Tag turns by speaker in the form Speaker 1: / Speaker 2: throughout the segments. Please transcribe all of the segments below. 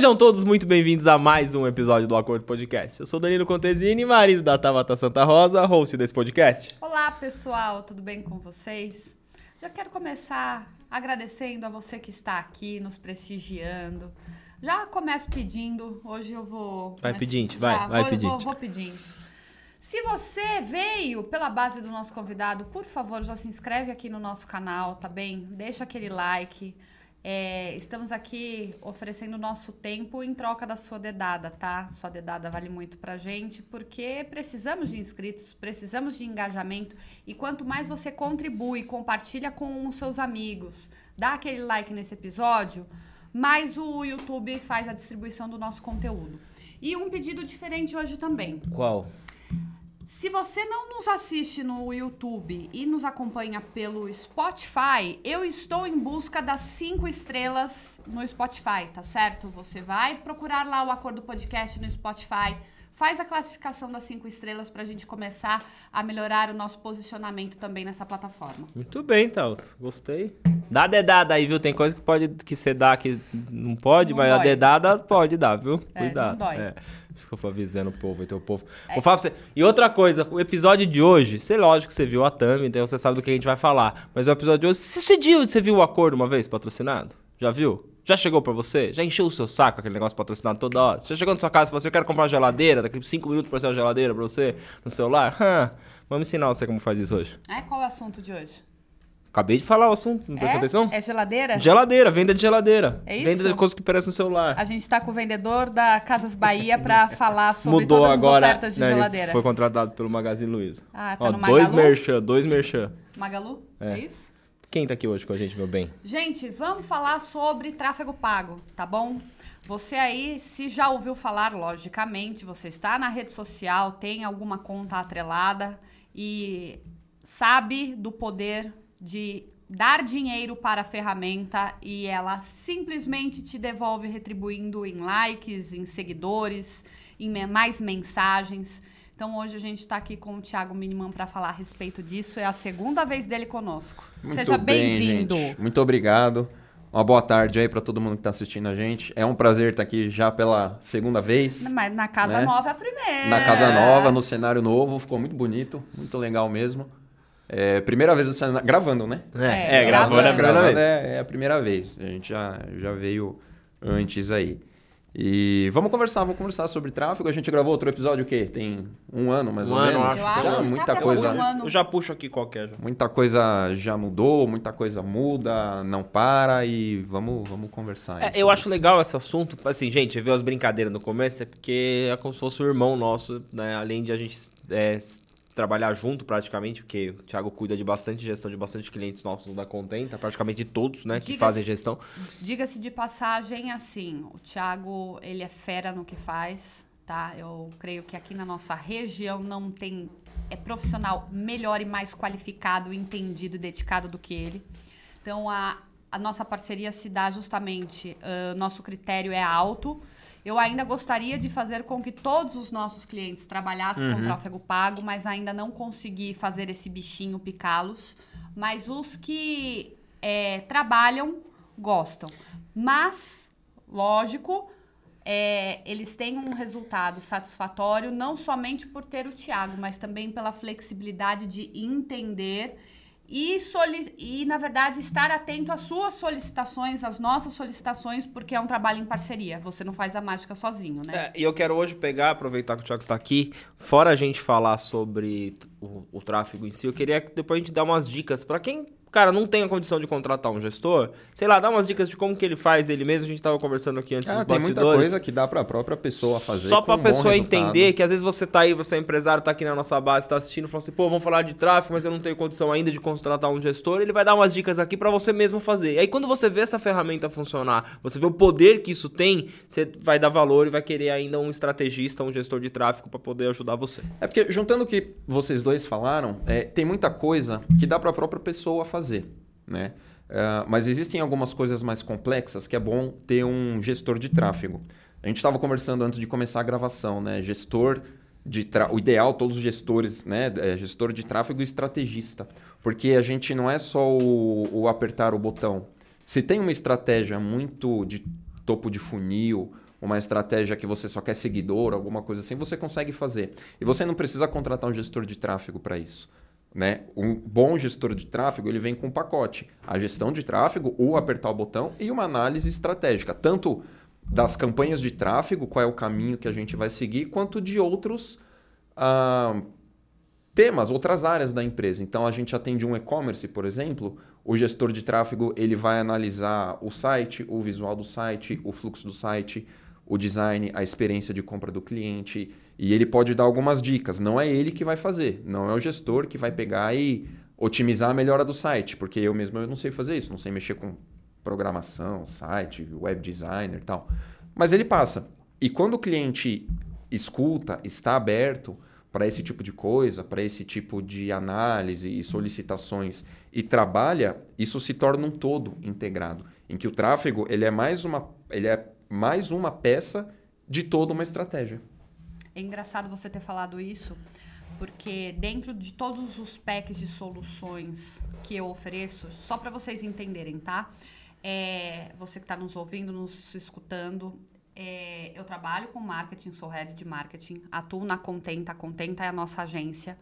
Speaker 1: Sejam todos muito bem-vindos a mais um episódio do Acordo Podcast. Eu sou Danilo Contesini, marido da Tabata Santa Rosa, host desse podcast.
Speaker 2: Olá, pessoal, tudo bem com vocês? Já quero começar agradecendo a você que está aqui nos prestigiando. Já começo pedindo, hoje eu vou.
Speaker 1: Vai pedinte, vai,
Speaker 2: Já,
Speaker 1: vai
Speaker 2: vou,
Speaker 1: pedinte.
Speaker 2: Vou, vou pedindo. Se você veio pela base do nosso convidado, por favor, já se inscreve aqui no nosso canal, tá bem? Deixa aquele like. É, estamos aqui oferecendo nosso tempo em troca da sua dedada, tá? Sua dedada vale muito pra gente, porque precisamos de inscritos, precisamos de engajamento. E quanto mais você contribui, compartilha com os seus amigos, dá aquele like nesse episódio, mais o YouTube faz a distribuição do nosso conteúdo. E um pedido diferente hoje também.
Speaker 1: Qual?
Speaker 2: Se você não nos assiste no YouTube e nos acompanha pelo Spotify, eu estou em busca das cinco estrelas no Spotify, tá certo? Você vai procurar lá o Acordo Podcast no Spotify, faz a classificação das cinco estrelas pra gente começar a melhorar o nosso posicionamento também nessa plataforma.
Speaker 1: Muito bem, Tauto. Gostei. Dá dedada aí, viu? Tem coisa que pode que você dá que não pode,
Speaker 2: Não
Speaker 1: mas a
Speaker 2: dói.
Speaker 1: dedada pode dar, viu?
Speaker 2: É,
Speaker 1: Cuidado.
Speaker 2: não dói.
Speaker 1: É. Fica avisando o povo, tem o povo. Vou falar pra você. E outra coisa, o episódio de hoje, sei lógico que você viu a thumb, então você sabe do que a gente vai falar. Mas o episódio de hoje, você você viu o acordo uma vez patrocinado? Já viu? Já chegou pra você? Já encheu o seu saco aquele negócio patrocinado toda hora? Você já chegou na sua casa e falou assim, eu quero comprar uma geladeira, daqui a 5 minutos pra ser uma geladeira pra você no celular? Vamos ensinar você como faz isso hoje.
Speaker 2: É, qual é o assunto de hoje?
Speaker 1: Acabei de falar o assunto, não prestou
Speaker 2: é?
Speaker 1: atenção?
Speaker 2: É geladeira?
Speaker 1: Geladeira, venda de geladeira.
Speaker 2: É
Speaker 1: Venda
Speaker 2: isso?
Speaker 1: de coisas que parecem no celular.
Speaker 2: A gente tá com o vendedor da Casas Bahia pra falar sobre
Speaker 1: Mudou
Speaker 2: todas
Speaker 1: agora.
Speaker 2: as ofertas de
Speaker 1: né,
Speaker 2: geladeira.
Speaker 1: Foi contratado pelo Magazine Luiza.
Speaker 2: Ah, tá
Speaker 1: Ó,
Speaker 2: no
Speaker 1: dois
Speaker 2: Magalu?
Speaker 1: merchan, dois merchan.
Speaker 2: Magalu?
Speaker 1: É.
Speaker 2: é isso?
Speaker 1: Quem tá aqui hoje com a gente, meu bem?
Speaker 2: Gente, vamos falar sobre tráfego pago, tá bom? Você aí, se já ouviu falar, logicamente, você está na rede social, tem alguma conta atrelada e sabe do poder de dar dinheiro para a ferramenta e ela simplesmente te devolve retribuindo em likes, em seguidores, em mais mensagens. Então hoje a gente está aqui com o Thiago Miniman para falar a respeito disso. É a segunda vez dele conosco.
Speaker 3: Muito
Speaker 2: Seja
Speaker 3: bem,
Speaker 2: bem-vindo.
Speaker 3: gente. Muito obrigado. Uma boa tarde aí para todo mundo que está assistindo a gente. É um prazer estar aqui já pela segunda vez.
Speaker 2: Mas na casa
Speaker 3: né?
Speaker 2: nova é a primeira.
Speaker 3: Na casa nova, no cenário novo. Ficou muito bonito, muito legal mesmo. É, primeira vez no cenário... Gravando, né?
Speaker 2: É,
Speaker 1: gravando é a
Speaker 2: gravando.
Speaker 1: primeira
Speaker 3: Gravando
Speaker 1: vez.
Speaker 3: é, é a primeira vez. A gente já, já veio antes aí. E vamos conversar, vamos conversar sobre tráfego. A gente gravou outro episódio o quê? Tem um ano, mais
Speaker 1: Um
Speaker 3: ou
Speaker 1: ano,
Speaker 3: menos.
Speaker 1: acho.
Speaker 2: Eu acho
Speaker 3: Então,
Speaker 2: tá
Speaker 3: muita coisa.
Speaker 2: um.
Speaker 1: Eu já puxo aqui qualquer. já.
Speaker 3: Muita coisa já mudou, muita coisa muda, não para e vamos, vamos conversar.
Speaker 1: É, eu acho
Speaker 3: isso.
Speaker 1: legal esse assunto. Assim, gente, viu as brincadeiras no começo, é porque é como se fosse o irmão nosso, né? Além de a gente é, trabalhar junto praticamente, porque o Thiago cuida de bastante gestão de bastante clientes nossos da Contenta, praticamente de todos, né? Que fazem gestão.
Speaker 2: Diga-se de passagem, assim, o Thiago, ele é fera no que faz, tá? Eu creio que aqui na nossa região não tem é profissional melhor e mais qualificado, entendido e dedicado do que ele. Então, a, a nossa parceria se dá justamente, ah, nosso critério é alto. Eu ainda gostaria de fazer com que todos os nossos clientes trabalhassem com tráfego pago, mas ainda não consegui fazer esse bichinho picá-los. Mas os que é, trabalham gostam. Mas, lógico, é, eles têm um resultado satisfatório não somente por ter o Thiago, mas também pela flexibilidade de entender e, e, na verdade, estar atento às suas solicitações, às nossas solicitações, porque é um trabalho em parceria. Você não faz a mágica sozinho, né?
Speaker 1: É, e eu quero hoje pegar, aproveitar que o Thiago tá aqui, fora a gente falar sobre o, o tráfego em si, eu queria que depois a gente dar umas dicas pra quem, cara, não tem a condição de contratar um gestor, sei lá, dar umas dicas de como que ele faz ele mesmo, a gente tava conversando aqui antes
Speaker 3: Ah, tem muita coisa que dá para a própria pessoa fazer.
Speaker 1: Só
Speaker 3: com
Speaker 1: pra
Speaker 3: um
Speaker 1: pessoa entender que às vezes você tá aí, você é empresário, tá aqui na nossa base, tá assistindo, fala assim, pô, vamos falar de tráfego, mas eu não tenho condição ainda de contratar um gestor. Ele vai dar umas dicas aqui pra você mesmo fazer. E aí quando você vê essa ferramenta funcionar, você vê o poder que isso tem, você vai dar valor e vai querer ainda um estrategista, um gestor de tráfego pra poder ajudar você.
Speaker 3: É porque, juntando o que vocês dois falaram, é, tem muita coisa que dá para a própria pessoa fazer, né? Ah, mas existem algumas coisas mais complexas que é bom ter um gestor de tráfego. A gente estava conversando antes de começar a gravação, né? Gestor de tra... o ideal todos os gestores, né? É gestor de tráfego e estrategista, porque a gente não é só o, o apertar o botão. Se tem uma estratégia muito de topo de funil, uma estratégia que você só quer seguidor, alguma coisa assim, você consegue fazer. E você não precisa contratar um gestor de tráfego para isso. Né? Um bom gestor de tráfego ele vem com um pacote. A gestão de tráfego, o apertar o botão e uma análise estratégica. Tanto das campanhas de tráfego, qual é o caminho que a gente vai seguir, quanto de outros ah, temas, outras áreas da empresa. Então a gente atende um e-commerce, por exemplo, o gestor de tráfego ele vai analisar o site, o visual do site, o fluxo do site, o design, a experiência de compra do cliente e ele pode dar algumas dicas. Não é ele que vai fazer, não é o gestor que vai pegar e otimizar a melhora do site, porque eu mesmo eu não sei fazer isso, não sei mexer com programação, site, web designer tal. Mas ele passa. E quando o cliente escuta, está aberto para esse tipo de coisa, para esse tipo de análise e solicitações e trabalha, isso se torna um todo integrado, em que o tráfego ele é mais uma, ele é mais uma peça de toda uma estratégia.
Speaker 2: É engraçado você ter falado isso, porque dentro de todos os packs de soluções que eu ofereço, só para vocês entenderem, tá? É, você que está nos ouvindo, nos escutando, é, eu trabalho com marketing, sou head de marketing, atuo na Contenta, a Contenta é a nossa agência,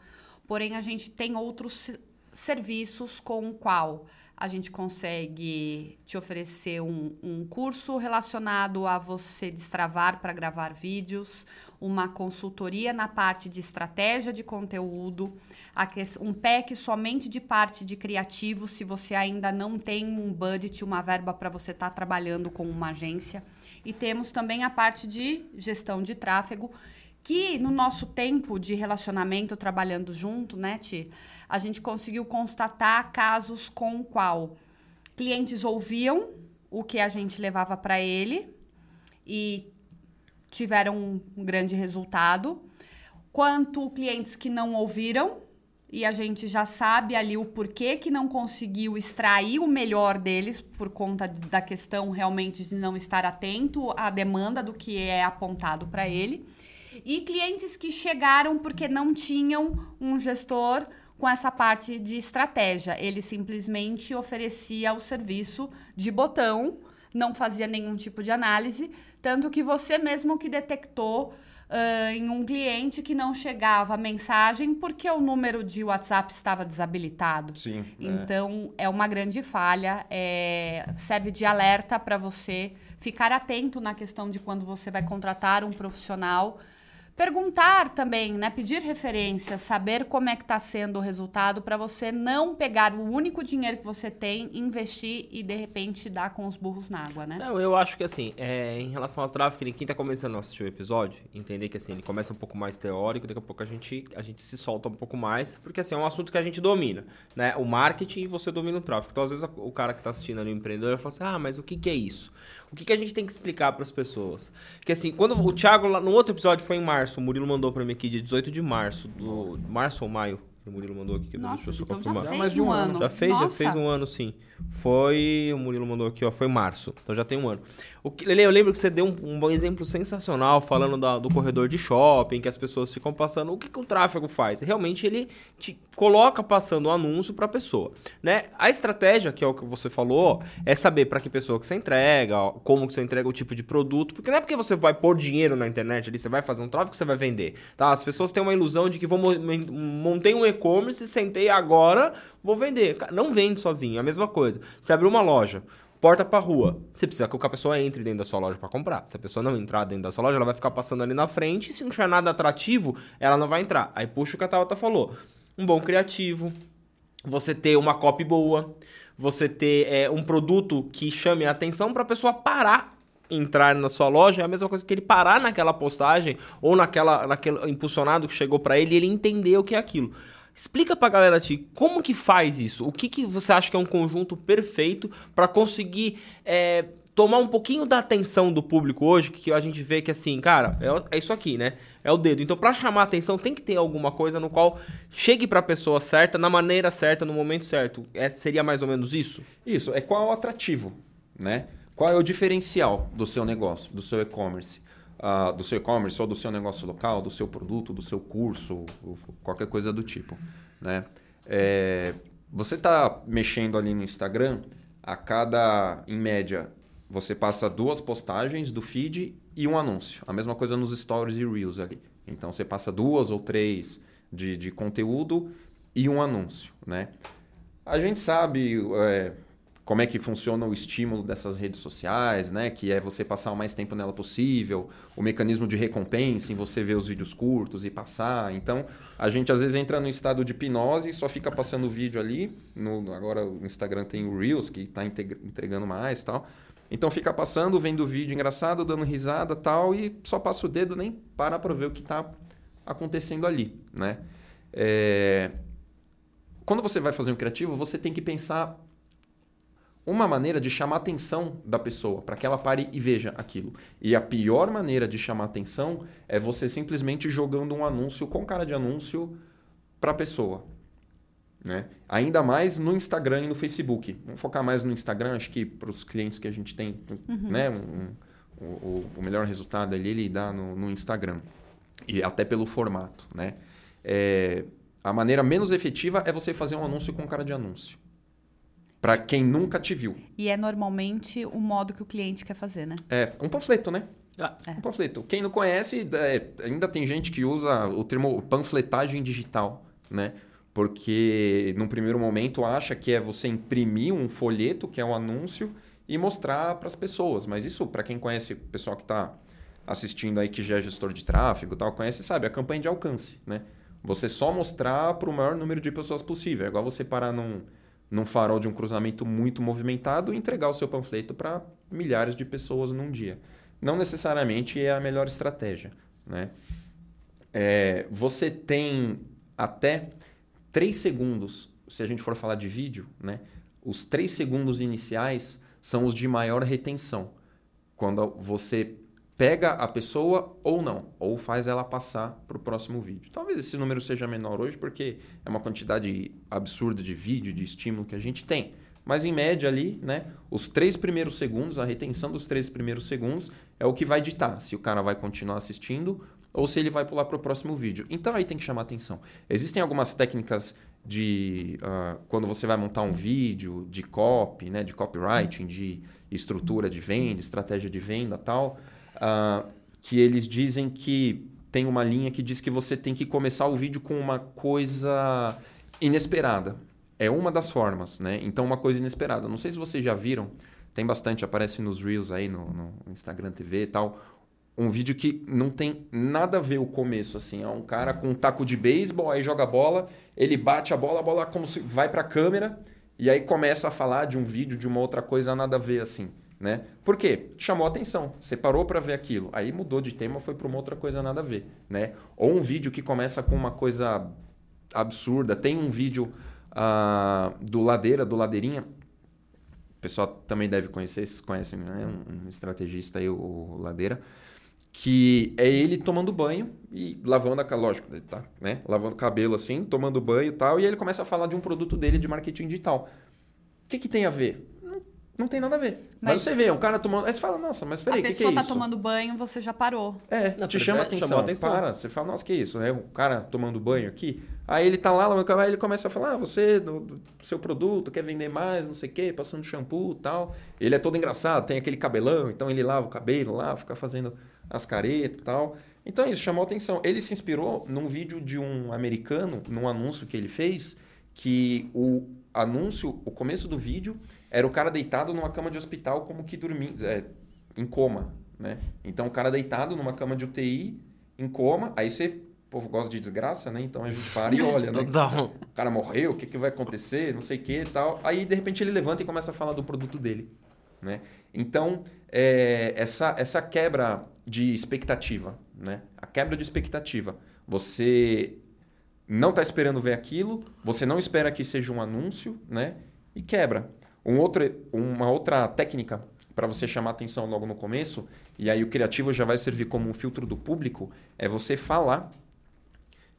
Speaker 2: porém a gente tem outros serviços com o qual a gente consegue te oferecer um, um curso relacionado a você destravar para gravar vídeos, uma consultoria na parte de estratégia de conteúdo, um pack somente de parte de criativo, se você ainda não tem um budget, uma verba para você estar tá trabalhando com uma agência. E temos também a parte de gestão de tráfego, que no nosso tempo de relacionamento trabalhando junto, né, Ti, a gente conseguiu constatar casos com o qual clientes ouviam o que a gente levava para ele e tiveram um grande resultado, quanto clientes que não ouviram e a gente já sabe ali o porquê que não conseguiu extrair o melhor deles por conta da questão realmente de não estar atento à demanda do que é apontado para ele. E clientes que chegaram porque não tinham um gestor com essa parte de estratégia. Ele simplesmente oferecia o serviço de botão, não fazia nenhum tipo de análise, tanto que você mesmo que detectou uh, em um cliente que não chegava a mensagem porque o número de WhatsApp estava desabilitado.
Speaker 3: Sim.
Speaker 2: É. Então é, é uma grande falha, é, serve de alerta para você ficar atento na questão de quando você vai contratar um profissional Perguntar também, né? Pedir referência, saber como é que está sendo o resultado para você não pegar o único dinheiro que você tem, investir e de repente dar com os burros na água, né?
Speaker 1: Não, eu acho que assim, é, em relação ao tráfego, quem está começando a assistir o episódio, entender que assim, ele começa um pouco mais teórico, daqui a pouco a gente, a gente se solta um pouco mais, porque assim, é um assunto que a gente domina, né? O marketing e você domina o tráfego. Então, às vezes, o cara que está assistindo ali, o empreendedor, fala assim, ah, mas o que, que é isso? O que, que a gente tem que explicar para as pessoas? Que assim, quando o Thiago, no outro episódio foi em março, o Murilo mandou para mim aqui, dia 18 de março, do março ou maio, o Murilo mandou aqui, que
Speaker 2: Nossa,
Speaker 1: deixa eu
Speaker 2: só então
Speaker 1: confirmar.
Speaker 2: Já fez de um ano.
Speaker 1: Já fez, Nossa. já fez um ano, sim. Foi. O Murilo mandou aqui, ó. Foi março. Então já tem um ano. O que, Lele, eu lembro que você deu um, um exemplo sensacional falando da, do corredor de shopping, que as pessoas ficam passando. O que, que o tráfego faz? Realmente ele te coloca passando o um anúncio para a pessoa. Né? A estratégia, que é o que você falou, é saber para que pessoa que você entrega, como que você entrega o tipo de produto. Porque não é porque você vai pôr dinheiro na internet ali, você vai fazer um tráfego você vai vender. Tá? As pessoas têm uma ilusão de que vou montei um e-commerce, sentei agora, vou vender. Não vende sozinho, é a mesma coisa. Você abriu uma loja, porta para rua. Você precisa que a pessoa entre dentro da sua loja para comprar. Se a pessoa não entrar dentro da sua loja, ela vai ficar passando ali na frente. E se não tiver nada atrativo, ela não vai entrar. Aí puxa o que a Tabata falou. Um bom criativo, você ter uma copy boa, você ter é, um produto que chame a atenção para a pessoa parar entrar na sua loja é a mesma coisa que ele parar naquela postagem ou naquela, naquele impulsionado que chegou para ele e ele entender o que é aquilo. Explica pra galera, Ti, como que faz isso? O que, que você acha que é um conjunto perfeito para conseguir é, tomar um pouquinho da atenção do público hoje, que a gente vê que assim, cara, é, é isso aqui, né? É o dedo. Então, para chamar a atenção, tem que ter alguma coisa no qual chegue para a pessoa certa, na maneira certa, no momento certo. É, seria mais ou menos isso?
Speaker 3: Isso. É qual é o atrativo, né? Qual é o diferencial do seu negócio, do seu e-commerce? Uh, do seu e-commerce ou do seu negócio local, do seu produto, do seu curso, qualquer coisa do tipo. Né? É, você está mexendo ali no Instagram, a cada, em média, você passa duas postagens do feed e um anúncio. A mesma coisa nos stories e reels ali. Então você passa duas ou três de, de conteúdo e um anúncio, né? A gente sabe é, como é que funciona o estímulo dessas redes sociais, né? Que é você passar o mais tempo nela possível, o mecanismo de recompensa em você ver os vídeos curtos e passar. Então, a gente às vezes entra no estado de hipnose e só fica passando o vídeo ali. No, agora o Instagram tem o Reels, que está entregando mais tal. Então fica passando, vendo o vídeo engraçado, dando risada tal, e só passa o dedo, nem para para ver o que está acontecendo ali, né? É... Quando você vai fazer um criativo, você tem que pensar uma maneira de chamar a atenção da pessoa, para que ela pare e veja aquilo. E a pior maneira de chamar a atenção é você simplesmente jogando um anúncio com cara de anúncio para a pessoa. Né? Ainda mais no Instagram e no Facebook. Vamos focar mais no Instagram, acho que para os clientes que a gente tem, uhum. né? Um, um, o, melhor resultado ali ele dá no, no, Instagram. E até pelo formato. Né? É, a maneira menos efetiva é você fazer um anúncio com cara de anúncio para quem nunca te viu.
Speaker 2: E é normalmente o modo que o cliente quer fazer, né?
Speaker 3: É, um panfleto, né? Ah. É. Um panfleto. Quem não conhece, é, ainda tem gente que usa o termo panfletagem digital, né? Porque num primeiro momento acha que é você imprimir um folheto, que é um anúncio, e mostrar para as pessoas. Mas isso, para quem conhece o pessoal que está assistindo aí, que já é gestor de tráfego tal, conhece, sabe, a campanha de alcance, né? Você só mostrar para o maior número de pessoas possível. É igual você parar num num farol de um cruzamento muito movimentado e entregar o seu panfleto para milhares de pessoas num dia. Não necessariamente é a melhor estratégia. Né? É, você tem até 3 segundos, se a gente for falar de vídeo, né? os 3 segundos iniciais são os de maior retenção. Quando você pega a pessoa ou não, ou faz ela passar para o próximo vídeo. Talvez esse número seja menor hoje, porque é uma quantidade absurda de vídeo, de estímulo que a gente tem. Mas em média ali, né, os três primeiros segundos, a retenção dos três primeiros segundos é o que vai ditar se o cara vai continuar assistindo ou se ele vai pular para o próximo vídeo. Então aí tem que chamar atenção. Existem algumas técnicas de uh, quando você vai montar um vídeo, de copy, né, de copywriting, de estrutura de venda, estratégia de venda tal uh, que eles dizem que tem uma linha que diz que você tem que começar o vídeo com uma coisa inesperada. É uma das formas, né? Então, uma coisa inesperada. Não sei se vocês já viram, tem bastante, aparece nos Reels aí, no, no Instagram TV e tal. Um vídeo que não tem nada a ver o começo, assim. É um cara com um taco de beisebol, aí joga a bola, ele bate a bola, a bola como se vai pra câmera, e aí começa a falar de um vídeo, de uma outra coisa, nada a ver, assim. Né? Por quê? Chamou atenção. Você parou para ver aquilo. Aí mudou de tema, foi para uma outra coisa nada a ver. Né? Ou um vídeo que começa com uma coisa absurda. Tem um vídeo uh, do Ladeira, do Ladeirinha. O pessoal também deve conhecer, vocês conhecem, né? um, estrategista aí, o Ladeira. Que é ele tomando banho e lavando a lógico, tá, né? Lavando cabelo assim, tomando banho e tal. E ele começa a falar de um produto dele de marketing digital. O que, que tem a ver? Não tem nada a ver. Mas, mas você vê, um cara tomando. Aí você fala, nossa, mas peraí, o que, que é isso? A
Speaker 2: pessoa tá tomando banho, você já parou.
Speaker 3: É, não, te chama atenção. atenção. Para, você fala, nossa, que isso? É um cara tomando banho aqui. Aí ele tá lá, aí ele começa a falar, ah, você, do seu produto, quer vender mais, não sei o quê, passando shampoo e tal. Ele é todo engraçado, tem aquele cabelão, então ele lava o cabelo lá, fica fazendo as caretas e tal. Então isso chamou atenção. Ele se inspirou num vídeo de um americano, num anúncio que ele fez, que o anúncio, o começo do vídeo era o cara deitado numa cama de hospital como que dormindo, é, em coma, né? Então o cara deitado numa cama de UTI, em coma, aí você, o povo gosta de desgraça, né? Então a gente para e olha, né? O cara morreu, o que, que vai acontecer, não sei o que e tal. Aí de repente ele levanta e começa a falar do produto dele, né? Então é, essa, essa quebra de expectativa, né? A quebra de expectativa. Você não está esperando ver aquilo, você não espera que seja um anúncio, né? E quebra. Um outro, uma outra técnica para você chamar atenção logo no começo, e aí o criativo já vai servir como um filtro do público, é você falar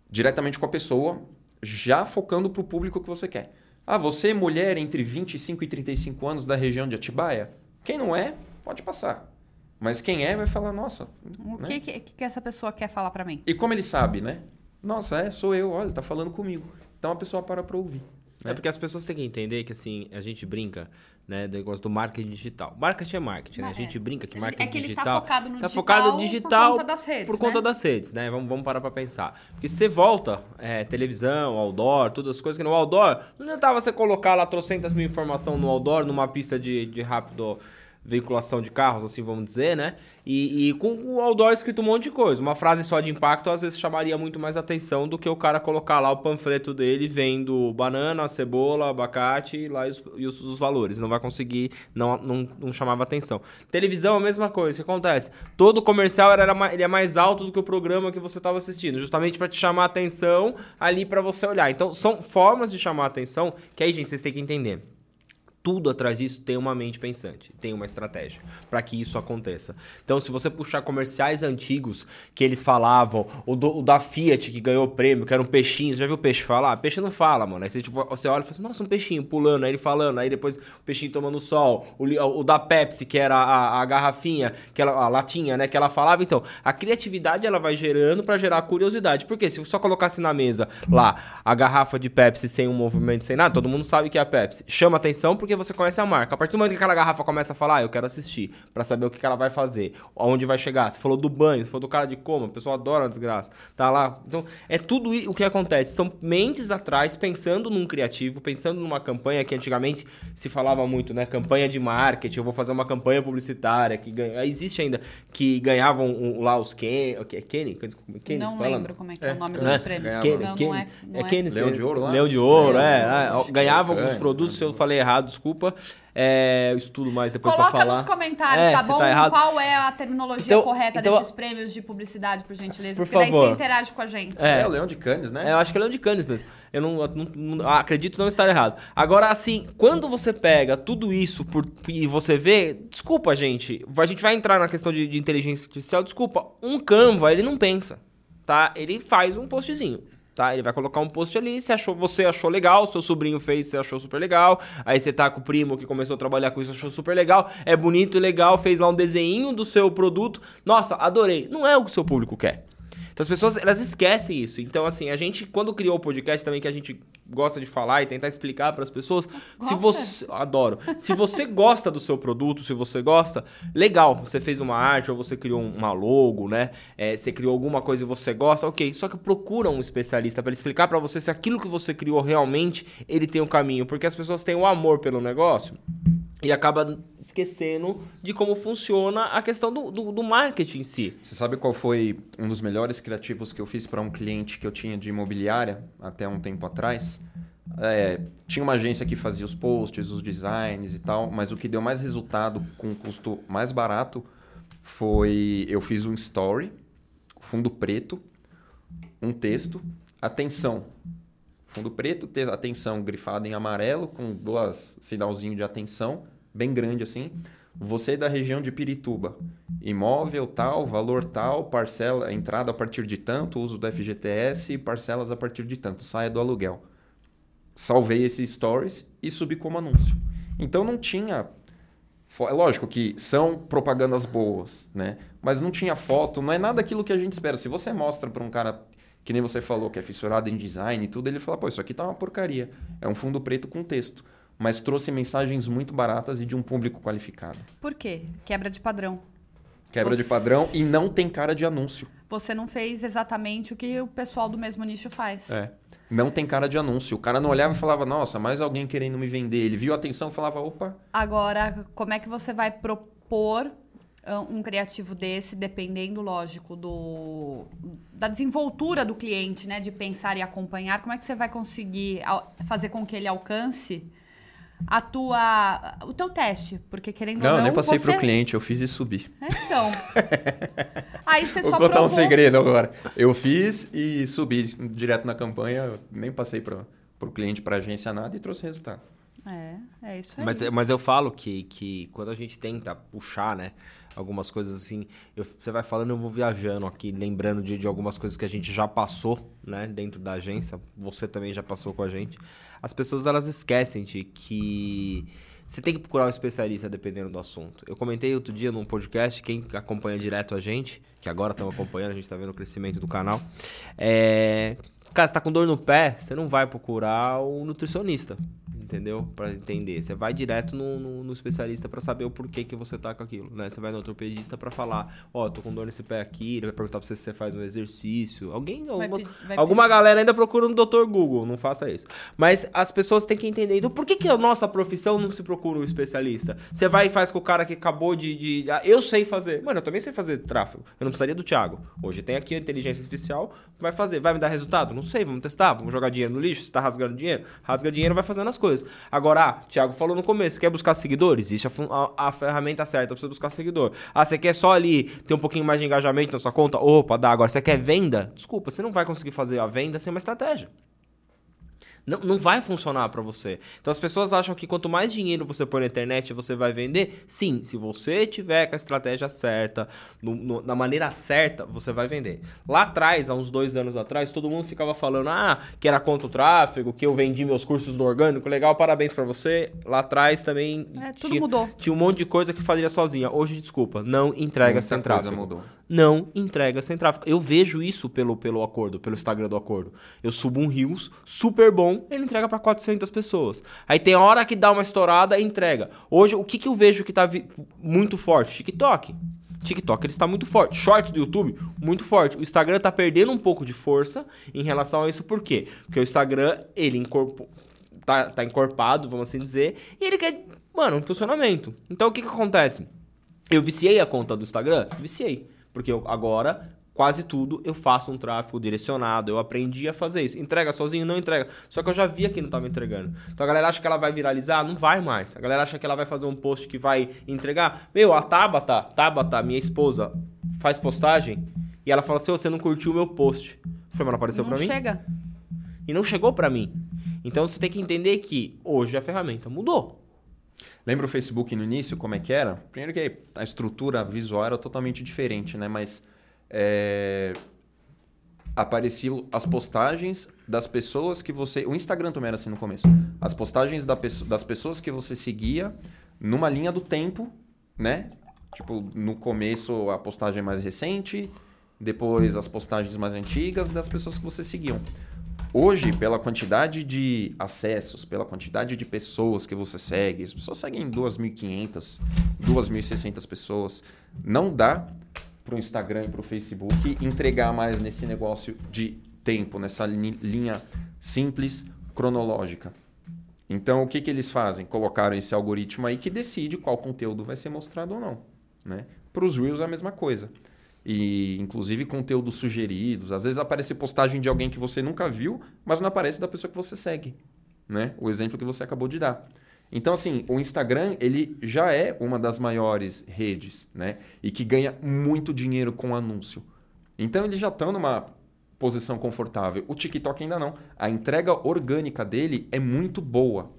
Speaker 3: diretamente com a pessoa, já focando para o público que você quer. Ah, você, mulher entre 25 e 35 anos da região de Atibaia? Quem não é, pode passar. Mas quem é, vai falar, nossa.
Speaker 2: O né? que, que, que essa pessoa quer falar para mim?
Speaker 3: E como ele sabe, né? Nossa, é, sou eu, olha, tá falando comigo. Então a pessoa para para ouvir.
Speaker 1: É porque as pessoas têm que entender que, assim, a gente brinca, né, do negócio do marketing digital. Marketing é marketing, né? A
Speaker 2: É.
Speaker 1: gente brinca que marketing
Speaker 2: é que ele tá
Speaker 1: digital...
Speaker 2: focado no
Speaker 1: tá
Speaker 2: digital
Speaker 1: focado no
Speaker 2: por
Speaker 1: digital
Speaker 2: conta das redes,
Speaker 1: por conta
Speaker 2: né?
Speaker 1: das redes, né? Vamos, vamos parar pra pensar. Porque se você volta, é, televisão, outdoor, todas as coisas que no outdoor, não adiantava você colocar lá trocentas mil informação no outdoor, numa pista de, de rápido veiculação de carros, assim vamos dizer, né? E, e com o outdoor escrito um monte de coisa. Uma frase só de impacto às vezes chamaria muito mais atenção do que o cara colocar lá o panfleto dele vendo banana, cebola, abacate lá e os, e os- os valores. Não vai conseguir, não, não, não chamava atenção. Televisão é a mesma coisa. O que acontece? Todo comercial era, ma- ele é mais alto do que o programa que você estava assistindo, justamente para te chamar atenção ali para você olhar. Então são formas de chamar atenção que aí, gente, vocês têm que entender tudo atrás disso tem uma mente pensante, tem uma estratégia para que isso aconteça. Então, se você puxar comerciais antigos que eles falavam, o, do- o da Fiat que ganhou o prêmio, que era um peixinho, você já viu o peixe falar? Peixe não fala, mano. Aí você, tipo, você olha e fala assim, nossa, um peixinho pulando, aí ele falando, aí depois o peixinho tomando sol, o, o da Pepsi, que era a, a garrafinha, que ela, a latinha, né, que ela falava. Então, a criatividade ela vai gerando para gerar curiosidade. Porque se eu só colocasse na mesa lá a garrafa de Pepsi sem um movimento, sem nada, todo mundo sabe que é a Pepsi. Chama atenção porque você conhece a marca. A partir do momento que aquela garrafa começa a falar, ah, eu quero assistir, pra saber o que, ela vai fazer, aonde vai chegar. Você falou do banho, você falou do cara de coma, o pessoal adora uma desgraça. Tá lá. Então, é tudo o que acontece. São mentes atrás pensando num criativo, pensando numa campanha que antigamente se falava muito, né? Campanha de marketing, eu vou fazer uma campanha publicitária que ganha. Existe ainda que ganhavam um, lá os Ken, o que é Kenny? Kenny
Speaker 2: não
Speaker 1: fala?
Speaker 2: lembro como é que é,
Speaker 3: É,
Speaker 2: o nome
Speaker 3: né?
Speaker 2: dos prêmios.
Speaker 1: Kenny,
Speaker 2: não,
Speaker 1: Kenny,
Speaker 2: não é. Não
Speaker 1: é Kenny,
Speaker 3: Leão de Ouro lá?
Speaker 1: Leão de Ouro,
Speaker 2: Leão
Speaker 1: é.
Speaker 2: de Ouro,
Speaker 1: é,
Speaker 2: acho que
Speaker 1: ganhava
Speaker 3: é.
Speaker 1: alguns
Speaker 3: É.
Speaker 1: produtos, se eu falei errado, desculpa. É, eu estudo mais depois
Speaker 2: Coloca
Speaker 1: pra falar.
Speaker 2: nos comentários,
Speaker 1: É,
Speaker 2: tá bom?
Speaker 1: tá errado.
Speaker 2: Qual é a terminologia
Speaker 1: Então-
Speaker 2: correta
Speaker 1: então-
Speaker 2: desses prêmios de publicidade, por gentileza?
Speaker 1: Por
Speaker 2: Porque daí
Speaker 1: favor.
Speaker 2: você interage com a gente.
Speaker 1: É.
Speaker 3: É, o Leão de Cannes, né?
Speaker 1: É, eu acho que é Leão de Cannes mesmo. Eu não, não- não- ah, acredito não estar errado. Agora, assim, quando você pega tudo isso por, e você vê. Desculpa, gente. A gente vai entrar na questão de, de inteligência artificial. Desculpa, um Canva, ele não pensa. Tá? Ele faz um postzinho. Tá? Ele vai colocar um post ali, você achou, você achou legal, seu sobrinho fez, você achou super legal. Aí você tá com o primo que começou a trabalhar com isso, achou super legal. É bonito e legal, fez lá um desenho do seu produto. Nossa, adorei. Não é o que o seu público quer. Então as pessoas, elas esquecem isso. Então, assim, a gente, quando criou o podcast também, que a gente gosta de falar e tentar explicar para as pessoas, se
Speaker 2: Gosta?
Speaker 1: você. Adoro. Se você gosta do seu produto, se você gosta, legal. Você fez uma arte ou você criou uma logo, né? É, você criou alguma coisa e você gosta, ok. Só que procura um especialista para explicar para você se aquilo que você criou realmente ele tem um caminho. Porque as pessoas têm o amor pelo negócio e acaba esquecendo de como funciona a questão do, do, do marketing em si.
Speaker 3: Você sabe qual foi um dos melhores criativos que eu fiz para um cliente que eu tinha de imobiliária até um tempo atrás? É, tinha uma agência que fazia os posts, os designs e tal, mas o que deu mais resultado com um custo mais barato foi eu fiz um story, fundo preto, um texto, atenção. Fundo preto, te- atenção grifada em amarelo, com duas sinalzinho de atenção, bem grande assim. Você é da região de Pirituba. Imóvel tal, valor tal, parcela, entrada a partir de tanto, uso do FGTS, parcelas a partir de tanto, saia do aluguel. Salvei esses stories e subi como anúncio. Então não tinha. É lógico que são propagandas boas, né? Mas não tinha foto, não é nada aquilo que a gente espera. Se você mostra para um cara que nem você falou, que é fissurado em design e tudo, ele fala, pô, isso aqui tá uma porcaria. É um fundo preto com texto. Mas trouxe mensagens muito baratas e de um público qualificado.
Speaker 2: Por quê? Quebra de padrão.
Speaker 3: Quebra de
Speaker 2: Você-
Speaker 3: padrão e não tem cara de anúncio.
Speaker 2: Você não fez exatamente o que o pessoal do mesmo nicho faz.
Speaker 3: É. Não tem cara de anúncio. O cara não olhava e falava, nossa, mais alguém querendo me vender. Ele viu a atenção e falava, opa,
Speaker 2: Agora, como é que você vai propor um criativo desse, dependendo, lógico, do da desenvoltura do cliente, né, de pensar e acompanhar, como é que você vai conseguir fazer com que ele alcance a tua o teu teste, porque querendo ou
Speaker 3: Não,
Speaker 2: não,
Speaker 3: eu nem passei
Speaker 2: você...
Speaker 3: pro cliente, eu fiz e subi.
Speaker 2: É, então. Aí você
Speaker 3: Vou
Speaker 2: só
Speaker 3: contar um
Speaker 2: provou...
Speaker 3: segredo agora. Eu fiz e subi direto na campanha, eu nem passei pro, pro cliente, pra agência, nada e trouxe resultado.
Speaker 2: É, é isso aí.
Speaker 1: Mas, mas eu falo que, que quando a gente tenta puxar, né? Algumas coisas assim, eu- você vai falando, eu vou viajando aqui, lembrando de, de algumas coisas que a gente já passou, né? Dentro da agência, você também já passou com a gente. As pessoas, elas esquecem de que você tem que procurar um especialista dependendo do assunto. Eu comentei outro dia num podcast, quem acompanha direto a gente, que agora estamos acompanhando, a gente está vendo o crescimento do canal, é, Cara, você tá com dor no pé, você não vai procurar o nutricionista entendeu? Para entender. Você vai direto no, no, no especialista para saber o porquê que você tá com aquilo, né? Você vai no ortopedista para falar, ó, oh, tô com dor nesse pé aqui, ele vai perguntar pra você se você faz um exercício. Alguém, vai alguma, vai alguma galera ainda procura no Dr. Google, não faça isso. Mas as pessoas têm que entender, então por que que a nossa profissão não se procura um especialista? Você vai e faz com o cara que acabou de, de ah, eu sei fazer. Mano, eu também sei fazer tráfego. Eu não precisaria do Thiago. Hoje tem aqui a inteligência artificial, vai fazer, vai me dar resultado? Não sei, vamos testar, vamos jogar dinheiro no lixo, você tá rasgando dinheiro? Rasga dinheiro, vai fazendo as coisas. Agora, ah, Thiago falou no começo, quer buscar seguidores? Existe a, a, a, ferramenta certa pra você buscar seguidor. Ah, você quer só ali ter um pouquinho mais de engajamento na sua conta? Opa, dá. Agora, você quer venda? Desculpa, você não vai conseguir fazer a venda sem uma estratégia. Não, não vai funcionar para você. Então as pessoas acham que quanto mais dinheiro você põe na internet você vai vender. Sim, se você tiver com a estratégia certa, no, no, na maneira certa, você vai vender. Lá atrás, há uns dois anos atrás, todo mundo ficava falando ah, que era contra o tráfego, que eu vendi meus cursos no orgânico. Legal, parabéns para você. Lá atrás também
Speaker 2: é, tudo tinha, mudou.
Speaker 1: tinha um monte de coisa que fazia sozinha. Hoje, desculpa, não entrega Muita sem tráfego.
Speaker 3: mudou
Speaker 1: não entrega sem tráfego. Eu vejo isso pelo, pelo acordo, pelo Instagram do acordo. Eu subo um Rios super bom, ele entrega para 400 pessoas. Aí tem hora que dá uma estourada, entrega. Hoje, o que, que eu vejo que tá muito forte? TikTok. TikTok ele está muito forte. Shorts do YouTube, muito forte. O Instagram está perdendo um pouco de força em relação a isso. Por quê? Porque o Instagram, ele incorpor... tá, tá encorpado, vamos assim dizer, e ele quer, mano, um posicionamento. Então o que, que acontece? Eu viciei a conta do Instagram? Viciei. Porque eu, agora, quase tudo, eu faço um tráfego direcionado. Eu aprendi a fazer isso. Entrega sozinho? Não entrega. Só que eu já via que não estava entregando. Então a galera acha que ela vai viralizar? Não vai mais. A galera acha que ela vai fazer um post que vai entregar. Meu, a Tabata, Tabata, minha esposa, faz postagem e ela fala assim: oh, você não curtiu o meu post. Eu falei, mas não apareceu pra mim?
Speaker 2: Não chega.
Speaker 1: E não chegou para mim. Então você tem que entender que hoje a ferramenta mudou.
Speaker 3: Lembra o Facebook no início, como é que era? Primeiro que a estrutura visual era totalmente diferente, né? Mas é... apareciam as postagens das pessoas que você... O Instagram também era assim no começo. As postagens da das pessoas que você seguia numa linha do tempo, né? Tipo, no começo a postagem mais recente, depois as postagens mais antigas das pessoas que você seguiam. Hoje, pela quantidade de acessos, pela quantidade de pessoas que você segue, as pessoas seguem 2.500, 2.600 pessoas, não dá para o Instagram e para o Facebook entregar mais nesse negócio de tempo, nessa linha simples, cronológica. Então, o que, que eles fazem? Colocaram esse algoritmo aí que decide qual conteúdo vai ser mostrado ou não. Né? Para os Reels é a mesma coisa e inclusive conteúdos sugeridos. Às vezes aparece postagem de alguém que você nunca viu, mas não aparece da pessoa que você segue, né? O exemplo que você acabou de dar. Então, assim, o Instagram, ele já é uma das maiores redes, né? E que ganha muito dinheiro com anúncio. Então, eles já estão numa posição confortável. O TikTok ainda não. A entrega orgânica dele é muito boa,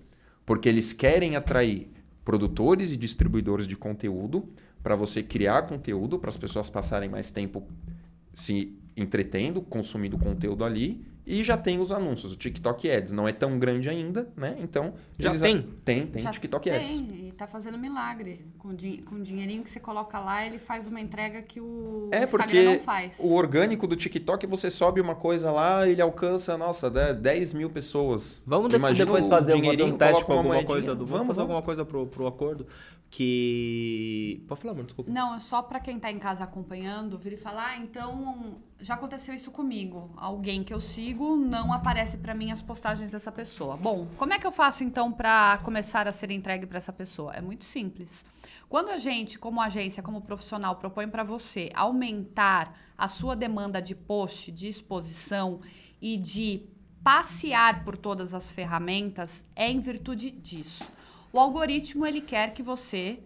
Speaker 3: porque eles querem atrair produtores e distribuidores de conteúdo para você criar conteúdo, para as pessoas passarem mais tempo se entretendo, consumindo conteúdo ali. E já tem os anúncios, o TikTok Ads. Não é tão grande ainda, né? Então.
Speaker 1: Já tem?
Speaker 3: Tem, tem já TikTok
Speaker 2: tem,
Speaker 3: Ads.
Speaker 2: E tá fazendo milagre. Com, di com o dinheirinho que você coloca lá, ele faz uma entrega que o
Speaker 3: é
Speaker 2: Instagram
Speaker 3: porque
Speaker 2: não faz.
Speaker 3: O orgânico do TikTok, você sobe uma coisa lá, ele alcança, nossa, 10 mil pessoas.
Speaker 1: Vamos Imagina depois fazer, um teste com alguma coisa do. Vamos, vamos fazer alguma coisa pro, pro acordo que. Pode falar, mano, desculpa.
Speaker 2: Não, é só para quem tá em casa acompanhando, vir e falar, ah, então já aconteceu isso comigo. Alguém que eu sigo não aparece para mim as postagens dessa pessoa. Bom, como é que eu faço então para começar a ser entregue para essa pessoa? É muito simples. Quando a gente, como agência, como profissional, propõe para você aumentar a sua demanda de post, de exposição e de passear por todas as ferramentas, é em virtude disso. O algoritmo ele quer que você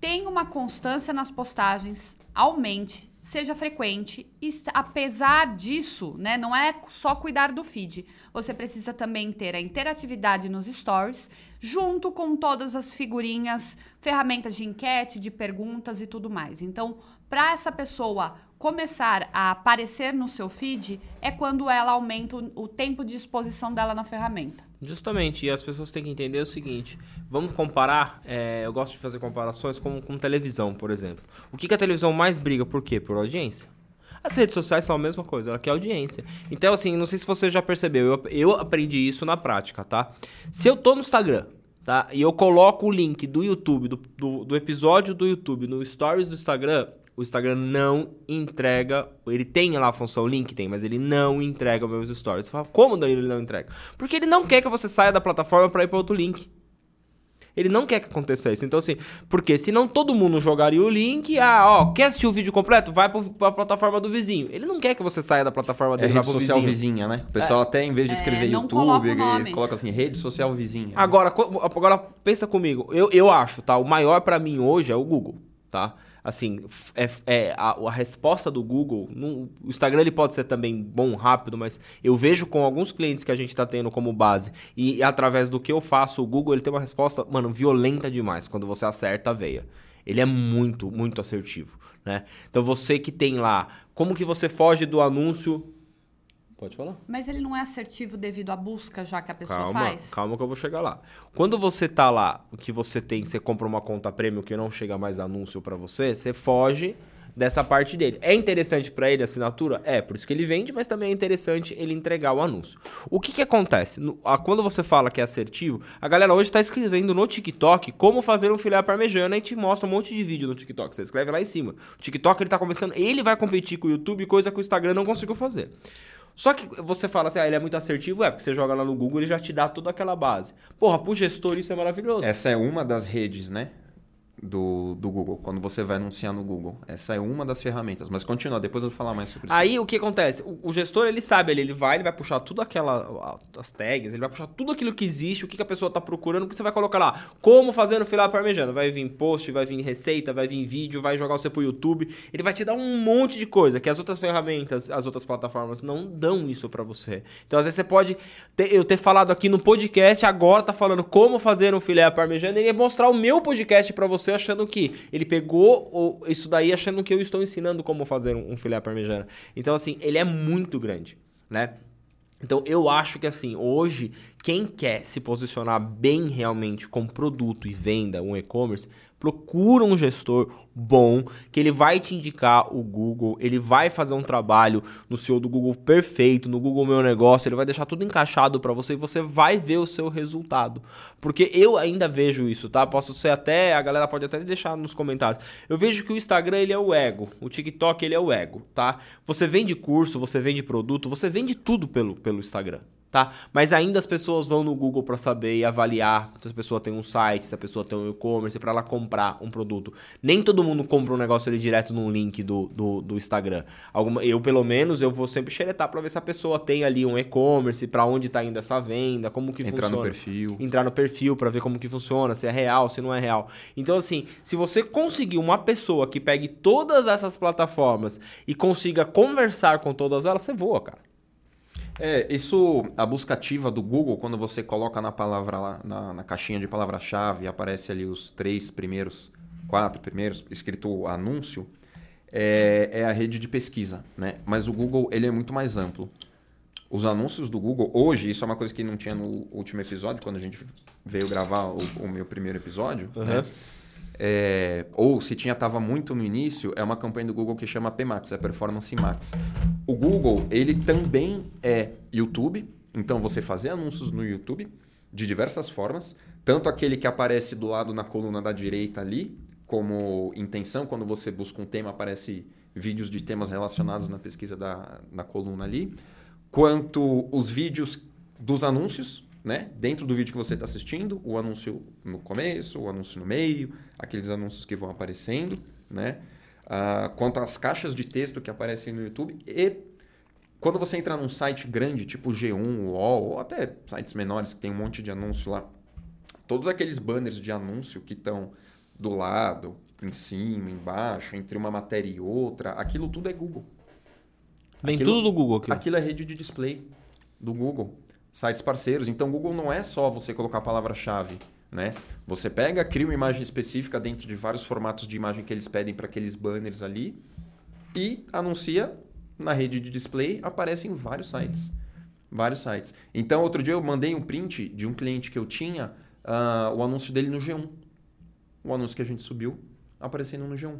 Speaker 2: tenha uma constância nas postagens, aumente, seja frequente e apesar disso, né, não é só cuidar do feed. Você precisa também ter a interatividade nos stories, junto com todas as figurinhas, ferramentas de enquete, de perguntas e tudo mais. Então, para essa pessoa começar a aparecer no seu feed é quando ela aumenta o tempo de exposição dela na ferramenta.
Speaker 1: Justamente, e as pessoas têm que entender o seguinte: vamos comparar. É, eu gosto de fazer comparações com, com televisão, por exemplo. O que, que a televisão mais briga? Por quê? Por audiência. As redes sociais são a mesma coisa, ela quer audiência. Então, assim, não sei se você já percebeu, eu, eu aprendi isso na prática, tá? Se eu tô no Instagram, tá? E eu coloco o link do YouTube, do, do, do episódio do YouTube no Stories do Instagram, o Instagram não entrega. Ele tem lá a função link, tem, mas ele não entrega meus stories. Você fala, como Danilo ele não entrega? Porque ele não quer que você saia da plataforma para ir para outro link. Ele não quer que aconteça isso. Então, assim, porque senão todo mundo jogaria o link. Ah, ó, quer assistir o vídeo completo? Vai para a plataforma do vizinho. Ele não quer que você saia da plataforma dele.
Speaker 3: É rede social vizinho. vizinha, né? O pessoal é. até, em vez de escrever é, YouTube, coloca, coloca assim, rede social vizinha.
Speaker 1: Agora, agora pensa comigo. Eu, eu acho, tá? O maior para mim hoje é o Google, tá? Assim, é, é a, a, resposta do Google, no, o Instagram ele pode ser também bom, rápido, mas eu vejo com alguns clientes que a gente está tendo como base e, e, através do que eu faço, o Google ele tem uma resposta, mano, violenta demais quando você acerta a veia. Ele é muito, muito assertivo, né? Então você que tem lá, como que você foge do anúncio Pode falar.
Speaker 2: Mas ele não é assertivo devido à busca já que a pessoa
Speaker 1: calma,
Speaker 2: faz?
Speaker 1: Calma que eu vou chegar lá. Quando você tá lá, o que você tem, você compra uma conta prêmio que não chega mais anúncio para você, você foge dessa parte dele. É interessante para ele a assinatura? É, por isso que ele vende, mas também é interessante ele entregar o anúncio. O que que acontece? No, a, quando você fala que é assertivo, a galera hoje está escrevendo no TikTok como fazer um filé parmejana e te mostra um monte de vídeo no TikTok. Você escreve lá em cima. O TikTok ele tá começando, ele vai competir com o YouTube, coisa que o Instagram não conseguiu fazer. Só que você fala assim, ah, ele é muito assertivo, é, porque você joga lá no Google e já te dá toda aquela base. Porra, pro gestor isso é maravilhoso.
Speaker 3: Essa é uma das redes, né? Do, do Google, quando você vai anunciar no Google. Essa é uma das ferramentas. Mas continua, depois eu vou falar mais sobre isso.
Speaker 1: Aí o que acontece? O, o gestor ele sabe, ele, ele vai, ele vai puxar tudo aquela. as tags, ele vai puxar tudo aquilo que existe, o que, que a pessoa está procurando, o que você vai colocar lá. Como fazer no filar parmejano. Vai vir post, vai vir receita, vai vir vídeo, vai jogar você pro YouTube. Ele vai te dar um monte de coisa que as outras ferramentas, as outras plataformas não dão isso para você. Então às vezes você pode. Ter, eu ter falado aqui no podcast, agora tá falando como fazer um filé parmejano, ele ia mostrar o meu podcast para você você achando que ele pegou isso daí achando que eu estou ensinando como fazer um, filé parmegiana. Então, assim, ele é muito grande, né? Então, eu acho que, assim, hoje, quem quer se posicionar bem realmente com produto e venda, um e-commerce, procura um gestor bom, que ele vai te indicar o Google, ele vai fazer um trabalho no seu do Google perfeito, no Google Meu Negócio, ele vai deixar tudo encaixado para você e você vai ver o seu resultado. Porque eu ainda vejo isso, tá? Posso ser até, a galera pode até deixar nos comentários. Eu vejo que o Instagram ele é o ego, o TikTok ele é o ego, tá? Você vende curso, você vende produto, você vende tudo pelo, pelo Instagram tá? Mas ainda as pessoas vão no Google para saber e avaliar se a pessoa tem um site, se a pessoa tem um e-commerce, para ela comprar um produto. Nem todo mundo compra um negócio ali direto num link do, do, do Instagram. Alguma, eu, pelo menos, eu vou sempre xeretar para ver se a pessoa tem ali um e-commerce, para onde tá indo essa venda, como que
Speaker 3: Entrar
Speaker 1: funciona.
Speaker 3: no perfil.
Speaker 1: Entrar no perfil para ver como que funciona, se é real, se não é real. Então, assim, se você conseguir uma pessoa que pegue todas essas plataformas e consiga conversar com todas elas, você voa, cara.
Speaker 3: É, isso, a busca ativa do Google, quando você coloca na palavra lá, na, na caixinha de palavra-chave, aparece ali os três primeiros, quatro primeiros, escrito anúncio, é, é, a rede de pesquisa, né? Mas o Google, ele é muito mais amplo. Os anúncios do Google, hoje, isso é uma coisa que não tinha no último episódio, quando a gente veio gravar o, o meu primeiro episódio, uhum. né? É, ou se tinha estava muito no início, é uma campanha do Google que chama PMax, é Performance Max. O Google, ele também é YouTube, então você fazer anúncios no YouTube de diversas formas, tanto aquele que aparece do lado na coluna da direita ali, como intenção, quando você busca um tema, aparece vídeos de temas relacionados na pesquisa da, na coluna ali, quanto os vídeos dos anúncios, né? Dentro do vídeo que você está assistindo, o anúncio no começo, o anúncio no meio, aqueles anúncios que vão aparecendo, né? Uh, quanto às caixas de texto que aparecem no YouTube e quando você entra num site grande, tipo G1, UOL, ou até sites menores que tem um monte de anúncio lá, todos aqueles banners de anúncio que estão do lado, em cima, embaixo, entre uma matéria e outra, aquilo tudo é Google.
Speaker 1: Vem aquilo, tudo do Google
Speaker 3: aqui. Aquilo é rede de display do Google sites parceiros. Então, Google não é só você colocar a palavra-chave. Né? Você pega, cria uma imagem específica dentro de vários formatos de imagem que eles pedem para aqueles banners ali e anuncia na rede de display, aparece em vários sites. Vários sites. Então, outro dia eu mandei um print de um cliente que eu tinha, uh, o anúncio dele no G1. O anúncio que a gente subiu aparecendo no G1.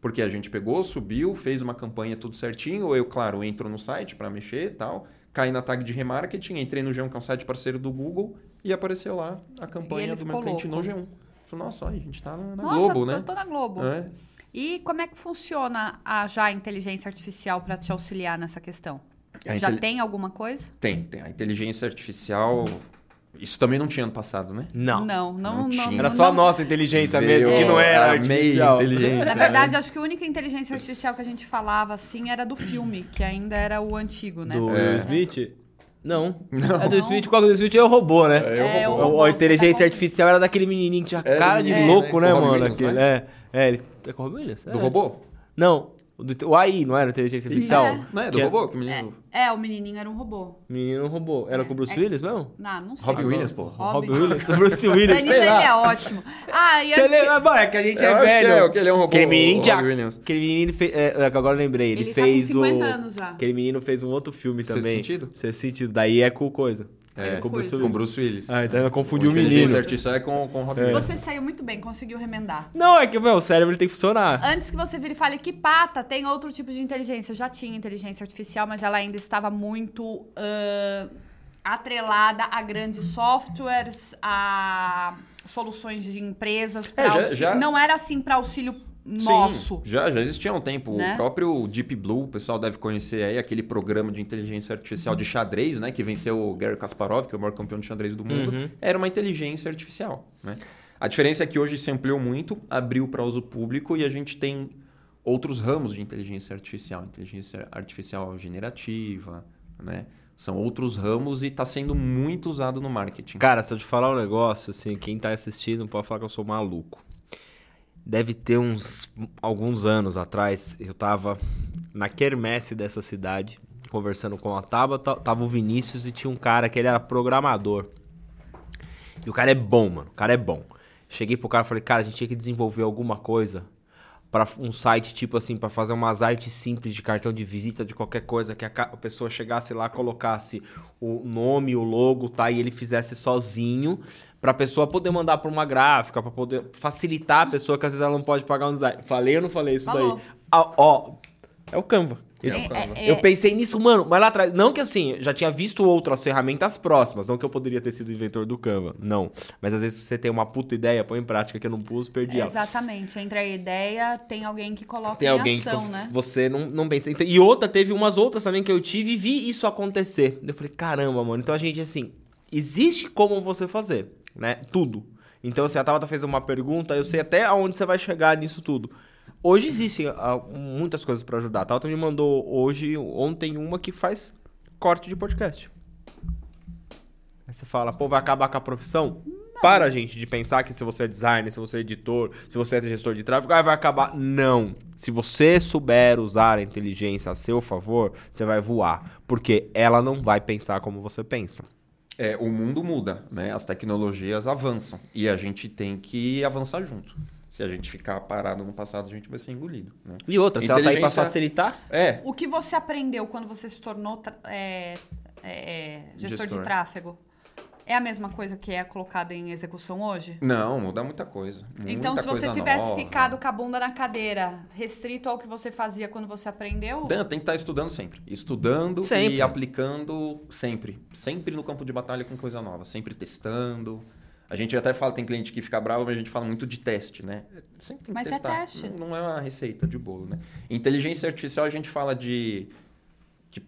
Speaker 3: Porque a gente pegou, subiu, fez uma campanha tudo certinho. Eu, claro, entro no site para mexer e tal. Caí na tag de remarketing, entrei no G1, que é um site parceiro do Google, e apareceu lá a campanha do meu cliente
Speaker 2: louco.
Speaker 3: no G1. Falei, nossa, a gente tá na, na
Speaker 2: Nossa,
Speaker 3: Globo,
Speaker 2: tô,
Speaker 3: né?
Speaker 2: tô na Globo.
Speaker 3: É.
Speaker 2: E como é que funciona a já a inteligência artificial para te auxiliar nessa questão?
Speaker 3: A
Speaker 2: Já tem alguma coisa?
Speaker 3: Tem, tem. A inteligência artificial. Isso também não tinha ano passado, né?
Speaker 1: Não.
Speaker 2: Não, não,
Speaker 3: Não
Speaker 2: não.
Speaker 3: tinha.
Speaker 1: Era
Speaker 2: não-
Speaker 1: só a nossa inteligência mesmo, que não era artificial.
Speaker 3: inteligência.
Speaker 2: Na verdade, acho que a única inteligência artificial que a gente falava assim era do filme, que ainda era o antigo, né?
Speaker 1: Do
Speaker 3: É.
Speaker 1: Will Smith? Não.
Speaker 3: Não.
Speaker 1: É do Smith, qual é do Smith é o robô, né?
Speaker 2: É, o
Speaker 1: O-
Speaker 2: robô,
Speaker 1: a inteligência
Speaker 2: tá
Speaker 1: artificial era daquele menininho que tinha cara de
Speaker 3: menino,
Speaker 1: louco,
Speaker 3: né?
Speaker 1: né, mano?
Speaker 3: Williams,
Speaker 1: Aquele,
Speaker 3: não
Speaker 1: é, é, ele é com o Robin Williams?
Speaker 3: Do
Speaker 1: É.
Speaker 3: robô?
Speaker 1: Não, do- o AI não era inteligência artificial?
Speaker 2: É.
Speaker 3: Não é? Do
Speaker 1: Que
Speaker 3: robô? Que menino...
Speaker 2: É, o menininho era um robô.
Speaker 1: Menino robô. Era com o Bruce
Speaker 2: É.
Speaker 1: Willis mesmo?
Speaker 2: Não, não sei.
Speaker 3: Robin Williams, pô.
Speaker 1: Robin,
Speaker 2: Robin.
Speaker 1: Williams? Bruce Willis,
Speaker 2: Danilo,
Speaker 1: sei
Speaker 2: ele é
Speaker 1: lá.
Speaker 2: ótimo. Ah, e
Speaker 1: Você
Speaker 2: antes
Speaker 1: lembra? É que a gente é
Speaker 3: que
Speaker 1: velho.
Speaker 3: é, que ele é um robô,
Speaker 1: Aquele menino
Speaker 3: Williams.
Speaker 1: Aquele menino fez... É, é, que agora eu lembrei. Ele,
Speaker 2: Ele tá com
Speaker 1: fez
Speaker 2: 50
Speaker 1: o...
Speaker 2: anos já.
Speaker 1: Aquele menino fez um outro filme
Speaker 3: Sexto
Speaker 1: também.
Speaker 3: Sentido?
Speaker 1: Sexto Sentido. Daí é com coisa.
Speaker 3: É,
Speaker 1: com o Bruce.
Speaker 3: Com. Bruce Willis.
Speaker 1: Ah, então eu confundi o
Speaker 3: inteligência
Speaker 1: menino.
Speaker 3: artificial é com, com o Robin
Speaker 1: É.
Speaker 2: Você saiu muito bem, conseguiu remendar.
Speaker 1: Não, é que meu, o cérebro ele tem que funcionar.
Speaker 2: Antes que você vire e fale que pata, tem outro tipo de inteligência. Eu já tinha inteligência artificial, mas ela ainda estava muito ah, atrelada a grandes softwares, a soluções de empresas.
Speaker 3: É, já-
Speaker 2: auxílio-
Speaker 3: já-
Speaker 2: Não era assim para auxílio
Speaker 3: Sim,
Speaker 2: nosso.
Speaker 3: já, já existia há um tempo.
Speaker 2: Né?
Speaker 3: O próprio Deep Blue, o pessoal deve conhecer aí, aquele programa de inteligência artificial de xadrez, né? Que venceu o Gary Kasparov, que é o maior campeão de xadrez do mundo.
Speaker 1: Uhum.
Speaker 3: Era uma inteligência artificial, né? A diferença é que hoje se ampliou muito, abriu para uso público e a gente tem outros ramos de inteligência artificial. Inteligência artificial generativa, né? São outros ramos e está sendo muito usado no marketing.
Speaker 1: Cara, se eu te falar um negócio, assim, quem tá assistindo pode falar que eu sou maluco. Deve ter uns alguns anos atrás, eu tava na quermesse dessa cidade, conversando com a Tabata, tava o Vinícius e tinha um cara que ele era programador. E o cara é bom, mano. O cara é bom. Cheguei pro cara e falei, cara, a gente tinha que desenvolver alguma coisa para um site tipo assim, para fazer umas artes simples de cartão de visita de qualquer coisa que a, a pessoa chegasse lá, colocasse o nome, o logo, tá, e ele fizesse sozinho, pra pessoa poder mandar pra uma gráfica, pra poder facilitar a pessoa que às vezes ela não pode pagar um design. Falei ou não falei isso
Speaker 2: Falou.
Speaker 1: daí? Ah, ó, é o Canva.
Speaker 3: É
Speaker 2: É,
Speaker 3: Canva.
Speaker 2: é,
Speaker 1: Eu pensei nisso, mano, mas lá atrás. Não que assim, já tinha visto outras ferramentas próximas. Não que eu poderia ter sido inventor do Canva. Não. Mas às vezes você tem uma puta ideia, põe em prática que eu não pus, perdi ela.
Speaker 2: Exatamente. Entre a ideia, tem alguém que coloca
Speaker 1: Tem
Speaker 2: em
Speaker 1: alguém
Speaker 2: ação,
Speaker 1: que
Speaker 2: né?
Speaker 1: você não, não pensa. E outra, teve umas outras também que eu tive e vi isso acontecer. Eu falei, caramba, mano. Então a gente, assim, existe como você fazer, né? Tudo. Então, assim, a Tabata fez uma pergunta, eu sei até aonde você vai chegar nisso tudo. Hoje existem ah, muitas coisas pra ajudar. A Tabata me mandou hoje, ontem, uma que faz corte de podcast. Aí você fala, pô, vai acabar com a profissão? Para, gente, de pensar que se você é designer, se você é editor, se você é gestor de tráfego, ah, vai acabar. Não. Se você souber usar a inteligência a seu favor, você vai voar. Porque ela não vai pensar como você pensa.
Speaker 3: É, o mundo muda, né? As tecnologias avançam e a gente tem que avançar junto. Se a gente ficar parado no passado, a gente vai ser engolido. Né?
Speaker 1: E outra, se ela tá aí pra
Speaker 3: Inteligência-
Speaker 1: facilitar,
Speaker 3: É,
Speaker 2: O que você aprendeu quando você se tornou tra- é, é, gestor,
Speaker 3: Gestor.
Speaker 2: de tráfego é a mesma coisa que é colocada em execução hoje?
Speaker 3: não, muda muita coisa.
Speaker 2: então,
Speaker 3: muita
Speaker 2: se você
Speaker 3: coisa
Speaker 2: tivesse
Speaker 3: nova.
Speaker 2: ficado com a bunda na cadeira, restrito ao que você fazia quando você aprendeu,
Speaker 3: Dan, tem que estar estudando sempre. Estudando
Speaker 1: Sempre.
Speaker 3: e aplicando sempre. Sempre no campo de batalha com coisa nova. Sempre testando. A gente até fala, tem cliente que fica bravo, mas a gente fala muito de teste, né? Sempre tem que
Speaker 2: Mas é
Speaker 3: testar.
Speaker 2: teste.
Speaker 3: Não, não é uma receita de bolo, né? Inteligência artificial, a gente fala de... que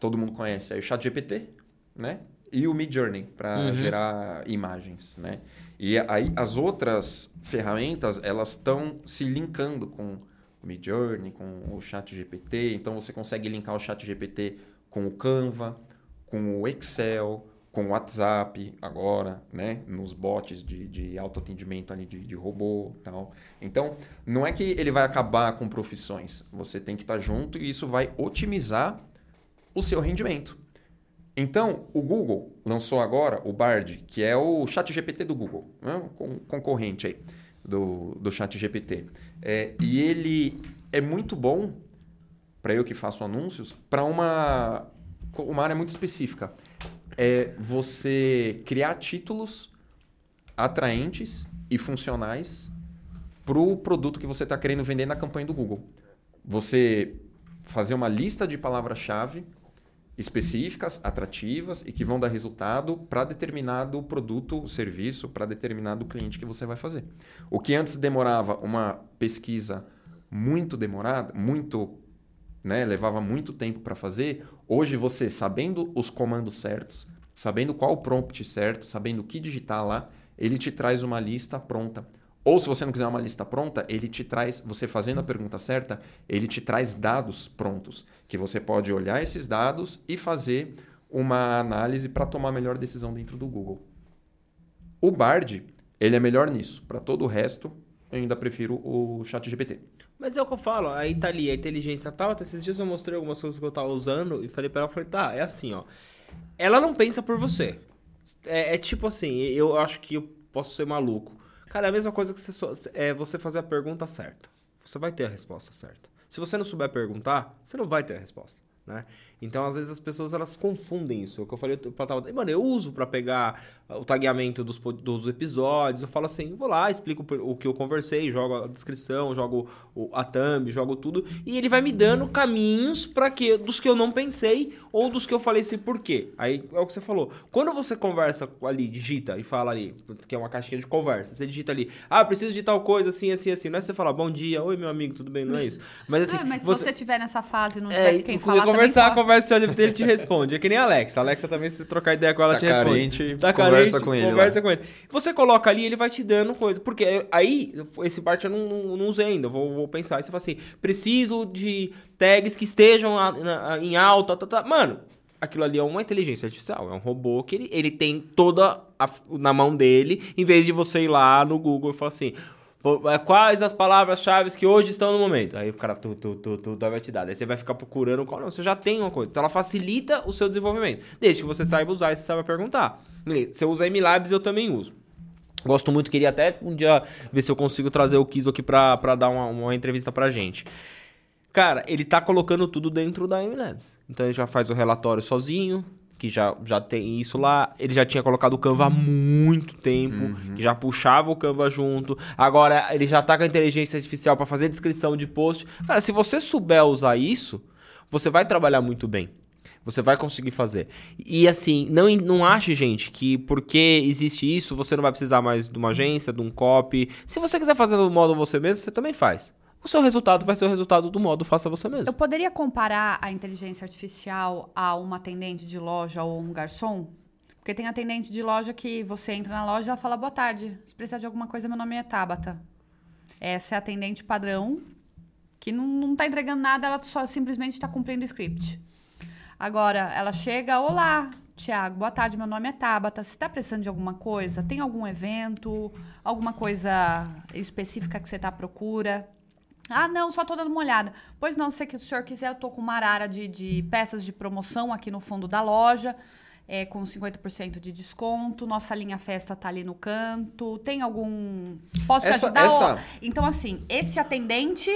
Speaker 3: todo mundo conhece. Aí o chat GPT, né? E o Mid Journey, para
Speaker 1: Uhum.
Speaker 3: gerar imagens, né? E aí as outras ferramentas, elas estão se linkando com o Mid Journey, com o chat GPT. Então você consegue linkar o chat GPT com o Canva, com o Excel, com o WhatsApp agora, né? Nos bots de, de autoatendimento ali de, de robô tal. Então, não é que ele vai acabar com profissões. Você tem que estar junto e isso vai otimizar o seu rendimento. Então, o Google lançou agora o Bard, que é o chat GPT do Google, né? con- concorrente aí do, do chat GPT. É, e ele é muito bom, para eu que faço anúncios, para uma, uma área muito específica. É você criar títulos atraentes e funcionais para o produto que você está querendo vender na campanha do Google. Você fazer uma lista de palavras-chave específicas, atrativas e que vão dar resultado para determinado produto, serviço, para determinado cliente que você vai fazer. O que antes demorava uma pesquisa muito demorada, muito, né, levava muito tempo para fazer, hoje você sabendo os comandos certos, sabendo qual prompt certo, sabendo o que digitar lá, ele te traz uma lista pronta. Ou se você não quiser uma lista pronta, ele te traz, você fazendo a pergunta certa, ele te traz dados prontos, que você pode olhar esses dados e fazer uma análise para tomar a melhor decisão dentro do Google. O Bard, ele é melhor nisso. Para todo o resto, eu ainda prefiro o ChatGPT.
Speaker 1: Mas é o que eu falo, aí tá ali, a inteligência tal, até esses dias eu mostrei algumas coisas que eu tava usando e falei para ela, falei, tá, é assim, ó. Ela não pensa por você. É, é tipo assim, eu acho que eu posso ser maluco. Cara, é a mesma coisa que você, é você fazer a pergunta certa. Você vai ter a resposta certa. Se você não souber perguntar, você não vai ter a resposta, né? Então, às vezes, as pessoas elas confundem isso. É o que eu falei pra Tava. Mano, eu uso para pegar o tagueamento dos, dos episódios. Eu falo assim, vou lá, explico o que eu conversei, jogo a descrição, jogo a thumb, jogo tudo. E ele vai me dando caminhos para que dos que eu não pensei ou dos que eu falei assim, por quê? Aí é o que você falou. Quando você conversa ali, digita e fala ali, que é uma caixinha de conversa, você digita ali, ah, preciso de tal coisa, assim, assim, assim. Não é você falar, bom dia, oi meu amigo, tudo bem? Não é isso. Mas assim.
Speaker 2: Não, mas
Speaker 1: você...
Speaker 2: se você estiver nessa fase não
Speaker 1: é,
Speaker 2: tiver quem falar.
Speaker 1: Conversar, conversa, o ele te responde. É que nem a Alexa. A Alexa também, se trocar ideia com ela,
Speaker 3: tá
Speaker 1: te
Speaker 3: carente,
Speaker 1: responde.
Speaker 3: Tá conversa carente, com ele.
Speaker 1: Conversa lá. com ele. Você coloca ali, ele vai te dando coisa. Porque aí, esse parte eu não, não, não usei ainda. Vou, vou pensar. Aí você fala assim: preciso de tags que estejam em alta. Tá, tá. Mano, aquilo ali é uma inteligência artificial, é um robô que ele, ele tem toda a, na mão dele, em vez de você ir lá no Google e falar assim. É, quais as palavras-chave que hoje estão no momento? Aí o cara tu, tu, tu, tu, vai te dar. Daí você vai ficar procurando qual. Não, você já tem uma coisa. Então ela facilita o seu desenvolvimento. Desde que você saiba usar e você saiba perguntar. Você usa MLabs, eu também uso. Gosto muito, queria até um dia ver se eu consigo trazer o Kiso aqui pra dar uma, uma entrevista pra gente. Cara, ele tá colocando tudo dentro da MLabs. Então ele já faz o relatório sozinho, que já, já tem isso lá. Ele já tinha colocado o Canva há muito tempo, uhum. que já puxava o Canva junto. Agora ele já tá com a inteligência artificial para fazer descrição de post. Cara, se você souber usar isso, você vai trabalhar muito bem. Você vai conseguir fazer. E assim, não, não ache, gente, que porque existe isso, você não vai precisar mais de uma agência, de um copy. Se você quiser fazer do modo você mesmo, você também faz o seu resultado vai ser o resultado do modo faça você mesmo.
Speaker 2: Eu poderia comparar a inteligência artificial a uma atendente de loja ou um garçom? Porque tem atendente de loja que você entra na loja e ela fala boa tarde. Se precisar de alguma coisa, meu nome é Tabata. Essa é a atendente padrão que não, está entregando nada, ela só simplesmente está cumprindo o script. Agora, ela chega, olá, Tiago, boa tarde, meu nome é Tabata. Você está precisando de alguma coisa? Tem algum evento? Alguma coisa específica que você está à procura? Ah, não, só tô dando uma olhada. Pois não, se o senhor quiser, eu tô com uma arara de, de peças de promoção aqui no fundo da loja, é, com 50% de desconto. Nossa linha festa tá ali no canto. Tem algum. Posso te ajudar? Essa... Então, assim, esse atendente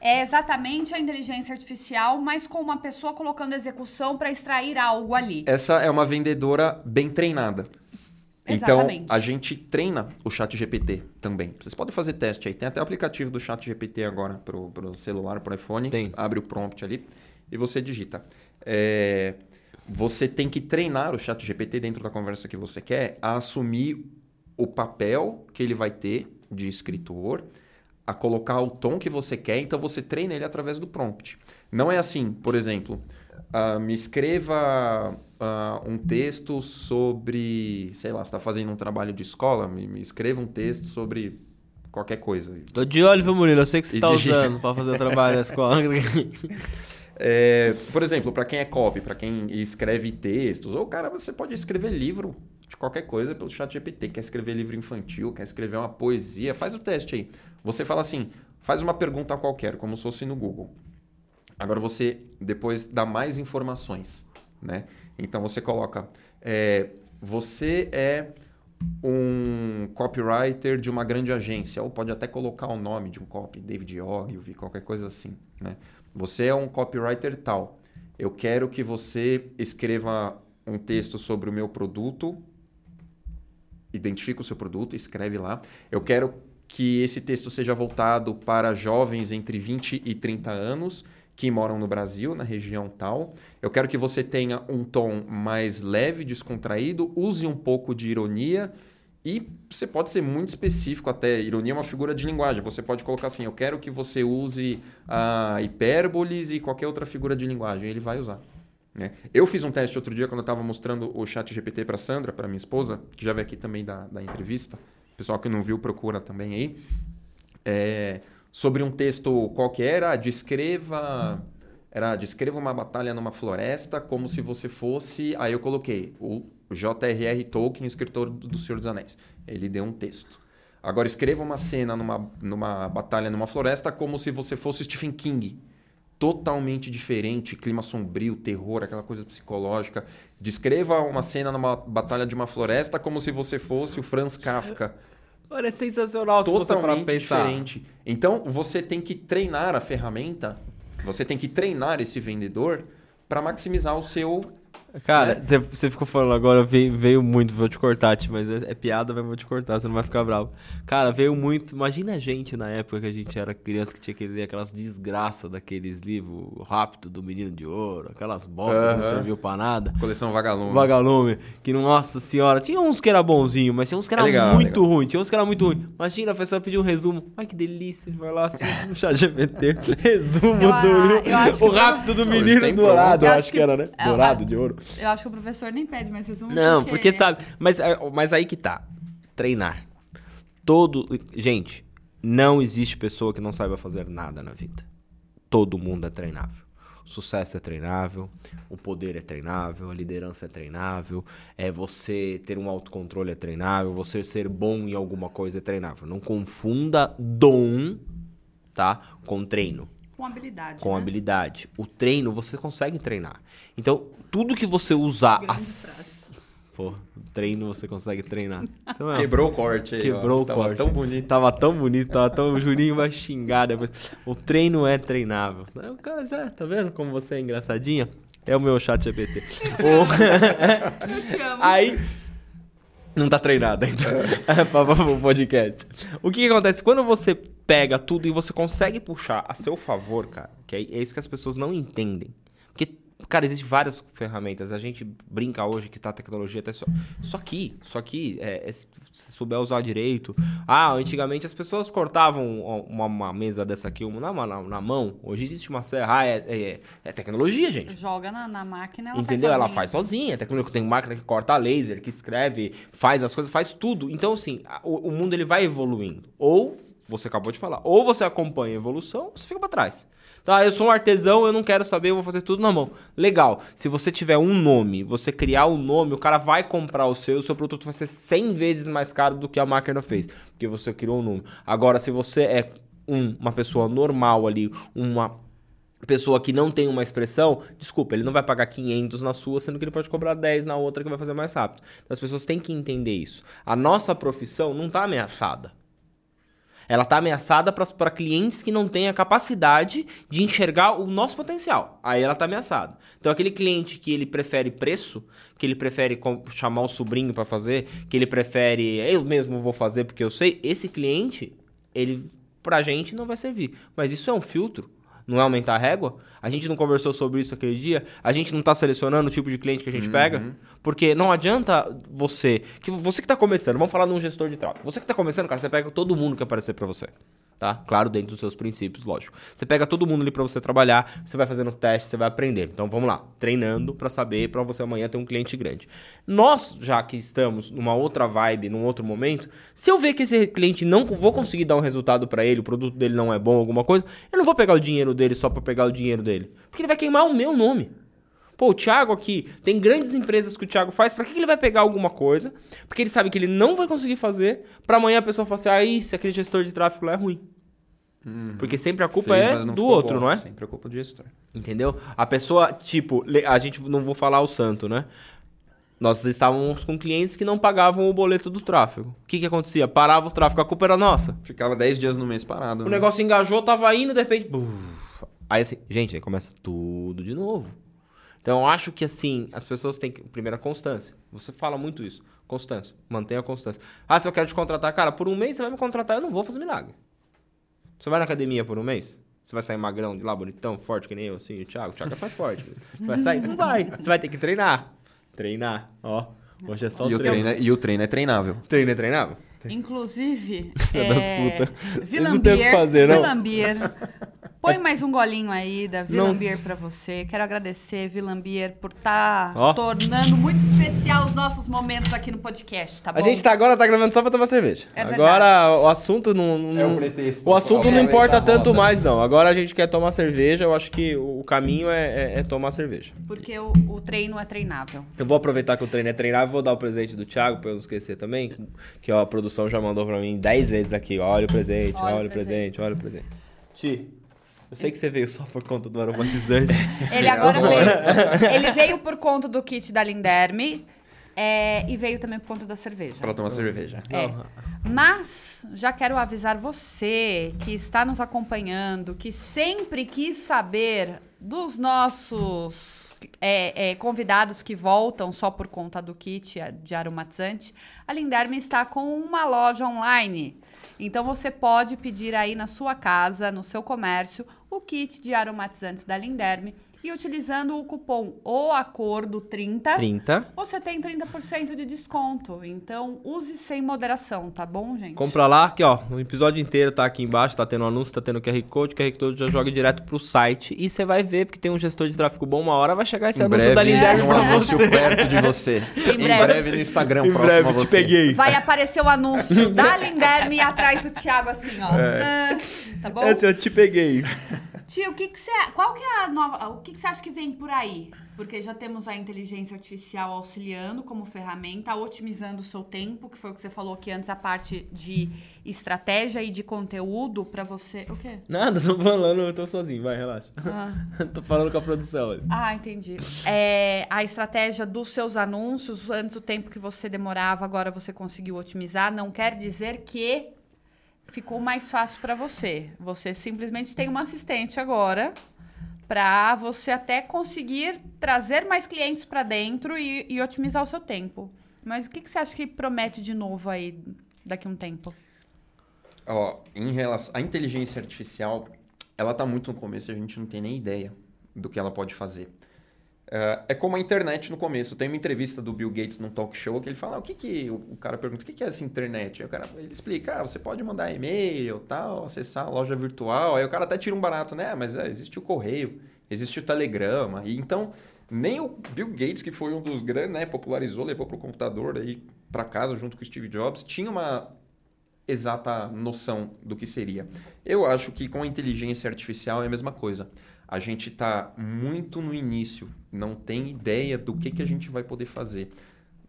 Speaker 2: é exatamente a inteligência artificial, mas com uma pessoa colocando execução para extrair algo ali.
Speaker 3: Essa é uma vendedora bem treinada. Exatamente. Então, a gente treina o chat GPT também. Vocês podem fazer teste aí. Tem até o aplicativo do chat GPT agora para o celular, para o iPhone. Tem. Abre o prompt ali e você digita. É, você tem que treinar o chat GPT dentro da conversa que você quer a assumir o papel que ele vai ter de escritor, a colocar o tom que você quer. Então, você treina ele através do prompt. Não é assim, por exemplo... Uh, me escreva uh, um texto sobre, sei lá, você está fazendo um trabalho de escola, me, me escreva um texto sobre qualquer coisa.
Speaker 1: Tô de olho, viu, Murilo? Eu sei que você está usando para fazer o trabalho da escola.
Speaker 3: é, por exemplo, para quem é copy, para quem escreve textos, ou cara, você pode escrever livro de qualquer coisa pelo chat GPT. Quer escrever livro infantil, quer escrever uma poesia, faz o teste aí. Você fala assim, faz uma pergunta qualquer, como se fosse no Google. Agora você depois dá mais informações, né? Então você coloca, é, você é um copywriter de uma grande agência, ou pode até colocar o nome de um copy, David Ogilvy, qualquer coisa assim. Né? Você é um copywriter tal. Eu quero que você escreva um texto sobre o meu produto, identifica o seu produto, escreve lá. Eu quero que esse texto seja voltado para jovens entre 20 e 30 anos que moram no Brasil, na região tal. Eu quero que você tenha um tom mais leve, descontraído, use um pouco de ironia e você pode ser muito específico até. Ironia é uma figura de linguagem. Você pode colocar assim: eu quero que você use a hipérboles e qualquer outra figura de linguagem. Ele vai usar. Né? Eu fiz um teste outro dia quando eu estava mostrando o chat GPT para Sandra, para minha esposa, que já veio aqui também da, da entrevista. Pessoal que não viu, procura também aí. É, sobre um texto qualquer, era descreva. Era descreva uma batalha numa floresta como se você fosse. Aí eu coloquei o J.R.R. Tolkien, escritor do Senhor dos Anéis. Ele deu um texto. Agora escreva uma cena numa, numa batalha numa floresta como se você fosse Stephen King. Totalmente diferente, clima sombrio, terror, aquela coisa psicológica. Descreva uma cena numa batalha de uma floresta como se você fosse o Franz Kafka.
Speaker 1: Olha, é sensacional se parar pensar.
Speaker 3: diferente. Então, você tem que treinar a ferramenta, você tem que treinar esse vendedor para maximizar o seu
Speaker 1: Cara, você ficou falando agora, veio, veio muito, vou te cortar, tio, mas é, é, piada, mas vou te cortar, você não vai ficar bravo. Cara, veio muito. Imagina a gente na época que a gente era criança que tinha que ler aquelas desgraças daqueles livros Rápido do Menino de Ouro, aquelas bostas que não serviu pra nada.
Speaker 3: Coleção Vagalume.
Speaker 1: Vagalume, que nossa senhora, tinha uns que era bonzinho, mas tinha uns que era é muito ruim, tinha uns que era muito ruim. Imagina a pessoa pedir um resumo. Ai que delícia, vai lá assim no chat GPT. resumo eu, do. o Rápido do Menino Dourado, eu acho que, que era, né? É, Dourado de ouro.
Speaker 2: Eu acho que o professor nem pede mais resumo.
Speaker 1: Não, porque, porque sabe. Mas, é, mas aí que tá. Treinar. Todo. Gente, não existe pessoa que não saiba fazer nada na vida. Todo mundo é treinável. O sucesso é treinável, o poder é treinável, a liderança é treinável, é você ter um autocontrole é treinável, você ser bom em alguma coisa é treinável. Não confunda dom, tá, com treino.
Speaker 2: Com habilidade.
Speaker 1: Com
Speaker 2: né?
Speaker 1: habilidade. O treino você consegue treinar. Então, tudo que você usar. As... Pô, treino você consegue treinar.
Speaker 3: É Quebrou o corte aí.
Speaker 1: Quebrou ó. o
Speaker 3: tava
Speaker 1: corte.
Speaker 3: Tava tão bonito.
Speaker 1: Tava tão bonito, tava tão. O Juninho vai xingar depois. O treino é treinável. É, tá vendo como você é engraçadinha? É o meu chat GPT.
Speaker 2: Eu te amo.
Speaker 1: Aí. Não tá treinado ainda. É. o podcast. O que, que acontece? Quando você pega tudo e você consegue puxar a seu favor, cara, que é, é isso que as pessoas não entendem. Porque, cara, existem várias ferramentas. A gente brinca hoje que tá tecnologia até só. Só que, só que, é, é, se souber usar direito. Ah, antigamente as pessoas cortavam uma, uma mesa dessa aqui uma, na, na, na, mão. Hoje existe uma serra. Ah, é, é, é tecnologia, gente.
Speaker 2: Joga na, na máquina, ela
Speaker 1: Entendeu?
Speaker 2: Faz
Speaker 1: ela faz sozinha. tecnologia tem máquina que corta laser, que escreve, faz as coisas, faz tudo. Então, assim, o, o mundo ele vai evoluindo. Ou você acabou de falar. Ou você acompanha a evolução, ou você fica para trás. Tá, eu sou um artesão, eu não quero saber, eu vou fazer tudo na mão. Legal. Se você tiver um nome, você criar um nome, o cara vai comprar o seu, o seu produto vai ser 100 vezes mais caro do que a máquina fez, porque você criou um nome. Agora, se você é um, uma pessoa normal ali, uma pessoa que não tem uma expressão, desculpa, ele não vai pagar 500 na sua, sendo que ele pode cobrar 10 na outra que vai fazer mais rápido. Então, as pessoas têm que entender isso. A nossa profissão não está ameaçada. Ela está ameaçada para clientes que não têm a capacidade de enxergar o nosso potencial. Aí ela está ameaçada. Então, aquele cliente que ele prefere preço, que ele prefere chamar o sobrinho para fazer, que ele prefere eu mesmo vou fazer porque eu sei, esse cliente, ele a gente não vai servir. Mas isso é um filtro não é aumentar a régua? A gente não conversou sobre isso aquele dia? A gente não está selecionando o tipo de cliente que a gente uhum. pega? Porque não adianta você. que Você que está começando, vamos falar de um gestor de tráfego. Você que está começando, cara, você pega todo mundo que aparecer para você tá? Claro, dentro dos seus princípios, lógico. Você pega todo mundo ali para você trabalhar, você vai fazendo teste, você vai aprender. Então vamos lá, treinando para saber para você amanhã ter um cliente grande. Nós, já que estamos numa outra vibe, num outro momento, se eu ver que esse cliente não vou conseguir dar um resultado para ele, o produto dele não é bom, alguma coisa, eu não vou pegar o dinheiro dele só para pegar o dinheiro dele, porque ele vai queimar o meu nome. Pô, o Thiago aqui, tem grandes empresas que o Thiago faz, para que, ele vai pegar alguma coisa? Porque ele sabe que ele não vai conseguir fazer, para amanhã a pessoa falar assim, ah, isso, aquele gestor de tráfego lá é ruim. Uhum. Porque sempre a culpa Fez, é do outro, bom. não é?
Speaker 3: Sempre a culpa do gestor.
Speaker 1: Entendeu? A pessoa, tipo, a gente não vou falar o santo, né? Nós estávamos com clientes que não pagavam o boleto do tráfego. O que que acontecia? Parava o tráfego, a culpa era nossa.
Speaker 3: Ficava 10 dias no mês parado.
Speaker 1: O né? negócio engajou, tava indo, de repente. Aí assim, gente, aí começa tudo de novo. Então eu acho que assim, as pessoas têm que. Primeiro, a constância. Você fala muito isso. Constância. Mantenha a constância. Ah, se eu quero te contratar, cara, por um mês você vai me contratar, eu não vou fazer milagre. Você vai na academia por um mês? Você vai sair magrão de lá, bonitão, forte que nem eu, assim, o Thiago. O Thiago é mais forte. mas Você vai sair? Não vai. Você vai ter que treinar. Treinar. Ó. Hoje é só
Speaker 3: E o,
Speaker 1: treino.
Speaker 3: treino é, e o treino é treinável.
Speaker 1: Treino é treinável?
Speaker 2: Inclusive,
Speaker 1: Filha
Speaker 2: é,
Speaker 1: da puta. Eles não têm o que
Speaker 2: Villambier,
Speaker 1: fazer, não.
Speaker 2: Villambier. Põe mais um golinho aí da
Speaker 1: Não.
Speaker 2: Villambier pra você. Quero agradecer, Villambier, por estar
Speaker 1: Ó.
Speaker 2: tornando muito especial os nossos momentos aqui no podcast, tá bom?
Speaker 1: A gente tá, agora tá gravando só pra tomar cerveja.
Speaker 2: É verdade.
Speaker 1: agora o assunto não. não-
Speaker 3: É o pretexto.
Speaker 1: O assunto não
Speaker 3: Aproveitar
Speaker 1: importa
Speaker 3: a
Speaker 1: tanto
Speaker 3: moda.
Speaker 1: mais, não. Agora a gente quer tomar cerveja. Eu acho que o caminho é, é- é tomar cerveja.
Speaker 2: Porque o, o treino é treinável.
Speaker 1: Eu vou aproveitar que o treino é treinável e vou dar o presente do Thiago, pra eu não esquecer também. Que ó, a produção já mandou pra mim 10 vezes aqui. Olha o presente,
Speaker 2: Olha
Speaker 1: olha,
Speaker 2: o
Speaker 1: o presente, olha o presente. Ti, eu sei que você veio só por conta do aromatizante.
Speaker 2: Ele agora veio. Ele veio por conta do kit da Linderme é, e veio também por conta da cerveja.
Speaker 3: Pra tomar cerveja.
Speaker 2: É. Mas já quero avisar você que está nos acompanhando, que sempre quis saber dos nossos é, é, convidados que voltam só por conta do kit de aromatizante, a Linderme está com uma loja online. Então você pode pedir aí na sua casa, no seu comércio, o kit de aromatizantes da Linderme e utilizando o cupom OACORDO30
Speaker 1: 30.
Speaker 2: você tem 30% de desconto. Então, use sem moderação, tá bom, gente?
Speaker 1: Compra lá, aqui ó, o episódio inteiro tá aqui embaixo, tá tendo anúncio, tá tendo QR Code, o QR Code já joga direto pro site e você vai ver, porque tem um gestor de tráfego bom, uma hora vai chegar esse
Speaker 3: Em
Speaker 1: anúncio
Speaker 3: breve,
Speaker 1: da Linderme
Speaker 3: um anúncio perto de você.
Speaker 2: Em
Speaker 3: Em
Speaker 2: breve.
Speaker 3: breve no Instagram,
Speaker 1: Em
Speaker 3: próximo
Speaker 1: breve,
Speaker 3: a
Speaker 1: te
Speaker 3: você.
Speaker 1: peguei.
Speaker 2: Vai aparecer o anúncio da Linderme atrás do Thiago assim, ó. Tã, Tá bom?
Speaker 1: Esse eu te peguei.
Speaker 2: Tio, o que que você, qual que é a nova, o que que você acha que vem por aí? Porque já temos a inteligência artificial auxiliando como ferramenta, otimizando o seu tempo, que foi o que você falou aqui antes, a parte de estratégia e de conteúdo pra você. O quê?
Speaker 1: Nada, tô falando, eu tô sozinho, vai, relaxa.
Speaker 2: Ah.
Speaker 1: tô falando com a produção. olha.
Speaker 2: Ah, entendi. É, a estratégia dos seus anúncios, antes o tempo que você demorava, agora você conseguiu otimizar, não quer dizer que ficou mais fácil para você. Você simplesmente tem uma assistente agora para você até conseguir trazer mais clientes para dentro e, e otimizar o seu tempo. Mas o que, que você acha que promete de novo aí daqui a um tempo?
Speaker 3: Ó, em relação à inteligência artificial, ela tá muito no começo, a gente não tem nem ideia do que ela pode fazer. É, é como a internet no começo. Tem uma entrevista do Bill Gates num talk show que ele fala: "Ah, o que que o o cara pergunta, o que que é essa internet? Aí o cara ele explica: ah, você pode mandar e-mail, tal, acessar a loja virtual. Aí o cara até tira um barato, né? Ah, Mas é, existe o correio, existe o telegrama. E então nem o Bill Gates, que foi um dos grandes, né, popularizou, levou pro computador aí para casa junto com o Steve Jobs, tinha uma exata noção do que seria. Eu acho que com a inteligência artificial é a mesma coisa. A gente está muito no início, não tem ideia do que, que a gente vai poder fazer.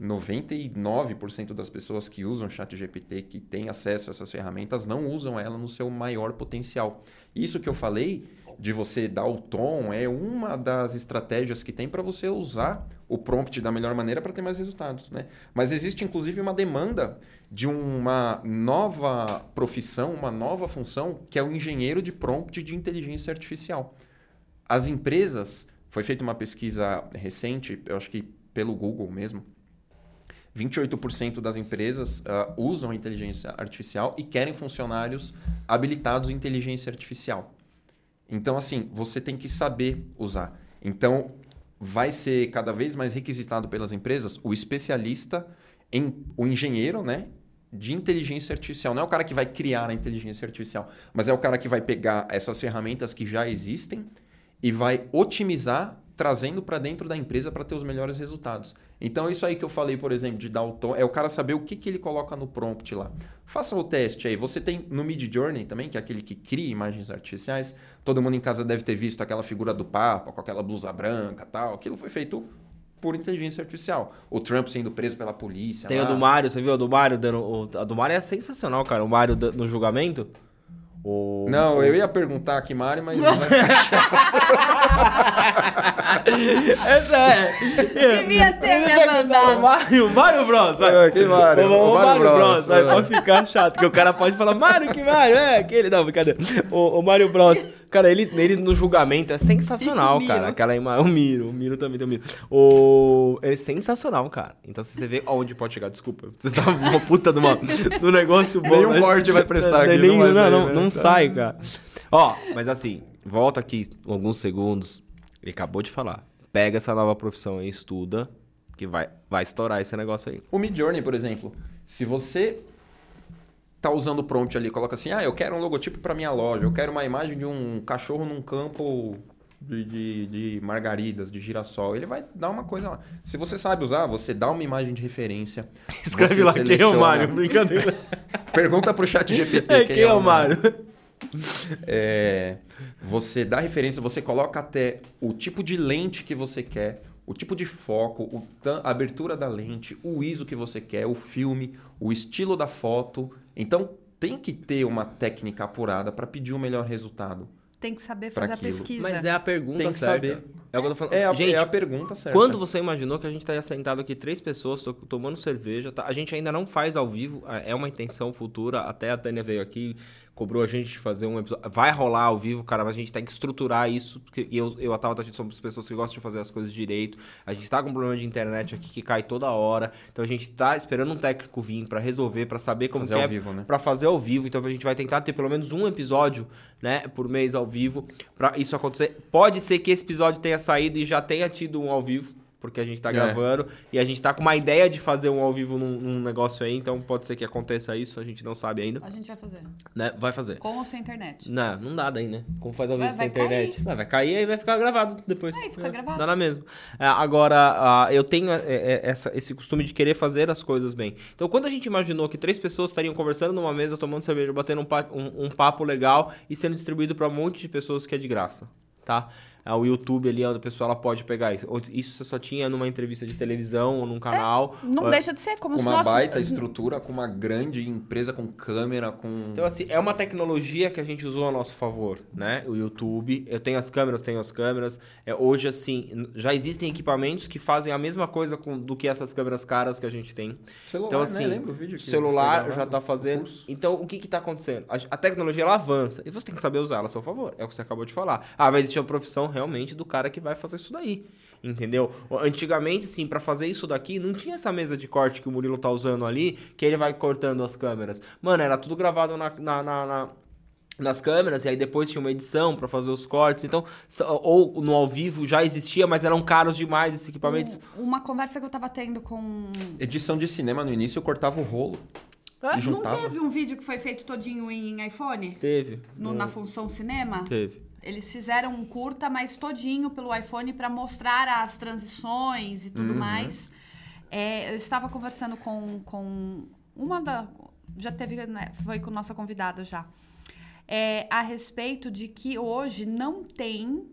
Speaker 3: 99% das pessoas que usam ChatGPT, que têm acesso a essas ferramentas, não usam ela no seu maior potencial. Isso que eu falei de você dar o tom é uma das estratégias que tem para você usar o prompt da melhor maneira para ter mais resultados. Né? Mas existe inclusive uma demanda de uma nova profissão, uma nova função, que é o engenheiro de prompt de inteligência artificial. As empresas, foi feita uma pesquisa recente, eu acho que pelo Google mesmo, 28% das empresas ah, usam inteligência artificial e querem funcionários habilitados em inteligência artificial. Então, assim, você tem que saber usar. Então, vai ser cada vez mais requisitado pelas empresas o especialista em o engenheiro, né? De inteligência artificial. Não é o cara que vai criar a inteligência artificial, mas é o cara que vai pegar essas ferramentas que já existem e vai otimizar trazendo para dentro da empresa para ter os melhores resultados. Então, isso aí que eu falei, por exemplo, de dar o tom, é o cara saber o que, que ele coloca no prompt lá. Faça o teste aí. Você tem no Mid Journey também, que é aquele que cria imagens artificiais. Todo mundo em casa deve ter visto aquela figura do Papa com aquela blusa branca tal. Aquilo foi feito por inteligência artificial. O Trump sendo preso pela polícia.
Speaker 1: Tem
Speaker 3: lá.
Speaker 1: o do Mário, você viu? O do Mário dando. A do Mário é sensacional, cara. O Mário no julgamento.
Speaker 3: Não, eu ia perguntar aqui, Mari, mas não vai ficar
Speaker 1: Essa é.
Speaker 2: Devia ter me mandado.
Speaker 1: Mário, Mário Bros, vai.
Speaker 3: É, que Mário?
Speaker 1: O, o,
Speaker 3: O
Speaker 1: Mário,
Speaker 3: Mário
Speaker 1: Bros,
Speaker 3: Bros,
Speaker 1: vai,
Speaker 3: é.
Speaker 1: pode ficar chato, que o cara pode falar, Mário, que Mário, é aquele. Não, brincadeira. O, o Mário Bros. Cara, ele, ele no julgamento é sensacional,
Speaker 2: E
Speaker 1: cara. Aquela ima... O Miro, o Miro também tem o Miro. O... É sensacional, cara. Então, se você vê aonde pode chegar, desculpa. Você tá uma puta do, uma... do negócio bom.
Speaker 3: Nenhum corte vai prestar aqui,
Speaker 1: Nem-
Speaker 3: não
Speaker 1: não, não,
Speaker 3: né?
Speaker 1: não sai, cara. Ó, mas assim, volta aqui alguns segundos. Ele acabou de falar. Pega essa nova profissão aí, estuda, que vai, vai estourar esse negócio aí.
Speaker 3: O Midjourney, por exemplo, se você tá usando o prompt ali, coloca assim, ah, eu quero um logotipo para minha loja, eu quero uma imagem de um cachorro num campo de, de, de margaridas, de girassol, ele vai dar uma coisa lá. Se você sabe usar, você dá uma imagem de referência.
Speaker 1: Escreve lá quem é o
Speaker 3: seleciona-
Speaker 1: Mário, brincadeira.
Speaker 3: Pergunta pro chat GPT
Speaker 1: É, quem é o Mário?
Speaker 3: É, você dá referência, você coloca até o tipo de lente que você quer, o tipo de foco, o tam- a abertura da lente, o ISO que você quer, o filme, o estilo da foto. Então tem que ter uma técnica apurada para pedir o melhor resultado.
Speaker 2: Tem que saber fazer a pesquisa.
Speaker 1: Mas é a pergunta
Speaker 3: Tem que
Speaker 1: certa.
Speaker 3: saber.
Speaker 1: É o que eu tô falando.
Speaker 3: É a,
Speaker 1: Gente,
Speaker 3: é a pergunta certa.
Speaker 1: Quando você imaginou que a gente estaria sentado aqui três pessoas to- tomando cerveja, tá? a gente ainda não faz ao vivo, é é uma intenção futura, até a Tânia veio aqui, cobrou a gente de fazer um episódio, vai rolar ao vivo, cara, mas a gente tem que estruturar isso, porque eu, eu a Tabata, a gente somos pessoas que gostam de fazer as coisas direito, a gente tá com um problema de internet aqui que cai toda hora, então a gente tá esperando um técnico vir pra resolver, pra saber como
Speaker 3: Fazer
Speaker 1: que
Speaker 3: ao
Speaker 1: é,
Speaker 3: vivo, né?
Speaker 1: Pra fazer ao vivo. Então a gente vai tentar ter pelo menos um episódio, né, por mês ao vivo, pra isso acontecer. Pode ser que esse episódio tenha saído e já tenha tido um ao vivo, porque a gente tá
Speaker 3: É.
Speaker 1: gravando e a gente tá com uma ideia de fazer um ao vivo num, num negócio aí, então pode ser que aconteça isso, a gente não sabe ainda,
Speaker 2: A gente vai fazer.
Speaker 1: né? Vai fazer.
Speaker 2: Com ou sem internet?
Speaker 1: Não, não dá daí, né? Como faz ao
Speaker 2: Vai-
Speaker 1: vivo sem
Speaker 2: vai
Speaker 1: internet? Vai, vai cair e vai ficar gravado depois.
Speaker 2: Aí, fica
Speaker 1: É,
Speaker 2: gravado.
Speaker 1: Dá na mesma. É, agora, ah, eu tenho é, é, essa- esse costume de querer fazer as coisas bem. Então, quando a gente imaginou que três pessoas estariam conversando numa mesa, tomando cerveja, batendo um, pa- um- um papo legal e sendo distribuído para um monte de pessoas que é de graça, tá? Ah, o YouTube ali, onde a pessoa ela pode pegar isso. Isso só tinha numa entrevista de televisão ou num canal.
Speaker 2: Não
Speaker 1: Ah,
Speaker 2: deixa de ser como
Speaker 3: com
Speaker 2: os
Speaker 3: uma
Speaker 2: nossos...
Speaker 3: baita estrutura, com uma grande empresa com câmera, com.
Speaker 1: Então, assim, é uma tecnologia que a gente usou a nosso favor, né? O YouTube. Eu tenho as câmeras, tenho as câmeras. É, hoje, assim, já existem equipamentos que fazem a mesma coisa com, do que essas câmeras caras que a gente tem.
Speaker 3: celular,
Speaker 1: então,
Speaker 3: né?
Speaker 1: assim,
Speaker 3: Lembra o vídeo
Speaker 1: o
Speaker 3: que
Speaker 1: celular já tá
Speaker 3: no
Speaker 1: fazendo.
Speaker 3: curso?
Speaker 1: Então, o que que tá acontecendo? A, a tecnologia, ela avança. E você tem que saber usar ela a seu favor. É o que você acabou de falar. Ah, vai existir a profissão, realmente, do cara que vai fazer isso daí. Entendeu? Antigamente, assim, pra fazer isso daqui, não tinha essa mesa de corte que o Murilo tá usando ali, que ele vai cortando as câmeras. Mano, era tudo gravado na- na- na- na, nas câmeras e aí depois tinha uma edição pra fazer os cortes. Então, ou no ao vivo já existia, mas eram caros demais esses equipamentos.
Speaker 2: Um- Uma conversa que eu tava tendo com...
Speaker 3: Edição de cinema no início, eu cortava o rolo.
Speaker 1: Ah,
Speaker 3: e
Speaker 2: Não teve um vídeo que foi feito todinho em iPhone?
Speaker 1: Teve.
Speaker 2: No-
Speaker 1: Hum,
Speaker 2: Na função cinema?
Speaker 1: Teve.
Speaker 2: Eles fizeram um curta, mas todinho pelo iPhone para mostrar as transições e
Speaker 1: Uhum.
Speaker 2: tudo mais. É, eu estava conversando com, com uma da. Já teve, né, foi com nossa convidada já. É, a respeito de que hoje não tem.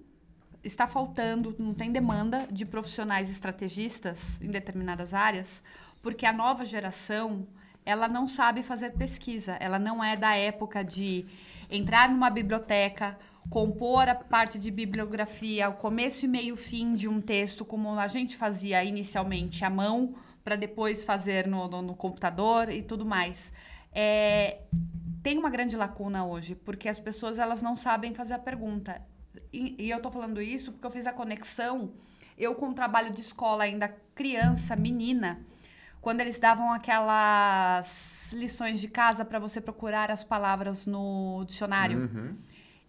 Speaker 2: Está faltando, não tem demanda de profissionais estrategistas em determinadas áreas, porque a nova geração ela não sabe fazer pesquisa. Ela não é da época de entrar numa biblioteca, compor a parte de bibliografia, o começo e meio fim de um texto, como a gente fazia inicialmente à mão, para depois fazer no, no, no computador e tudo mais. É, tem uma grande lacuna hoje, porque as pessoas elas não sabem fazer a pergunta. E, e eu tô falando isso porque eu fiz a conexão, eu com o trabalho de escola ainda criança, menina, quando eles davam aquelas lições de casa para você procurar as palavras no dicionário.
Speaker 3: Uhum.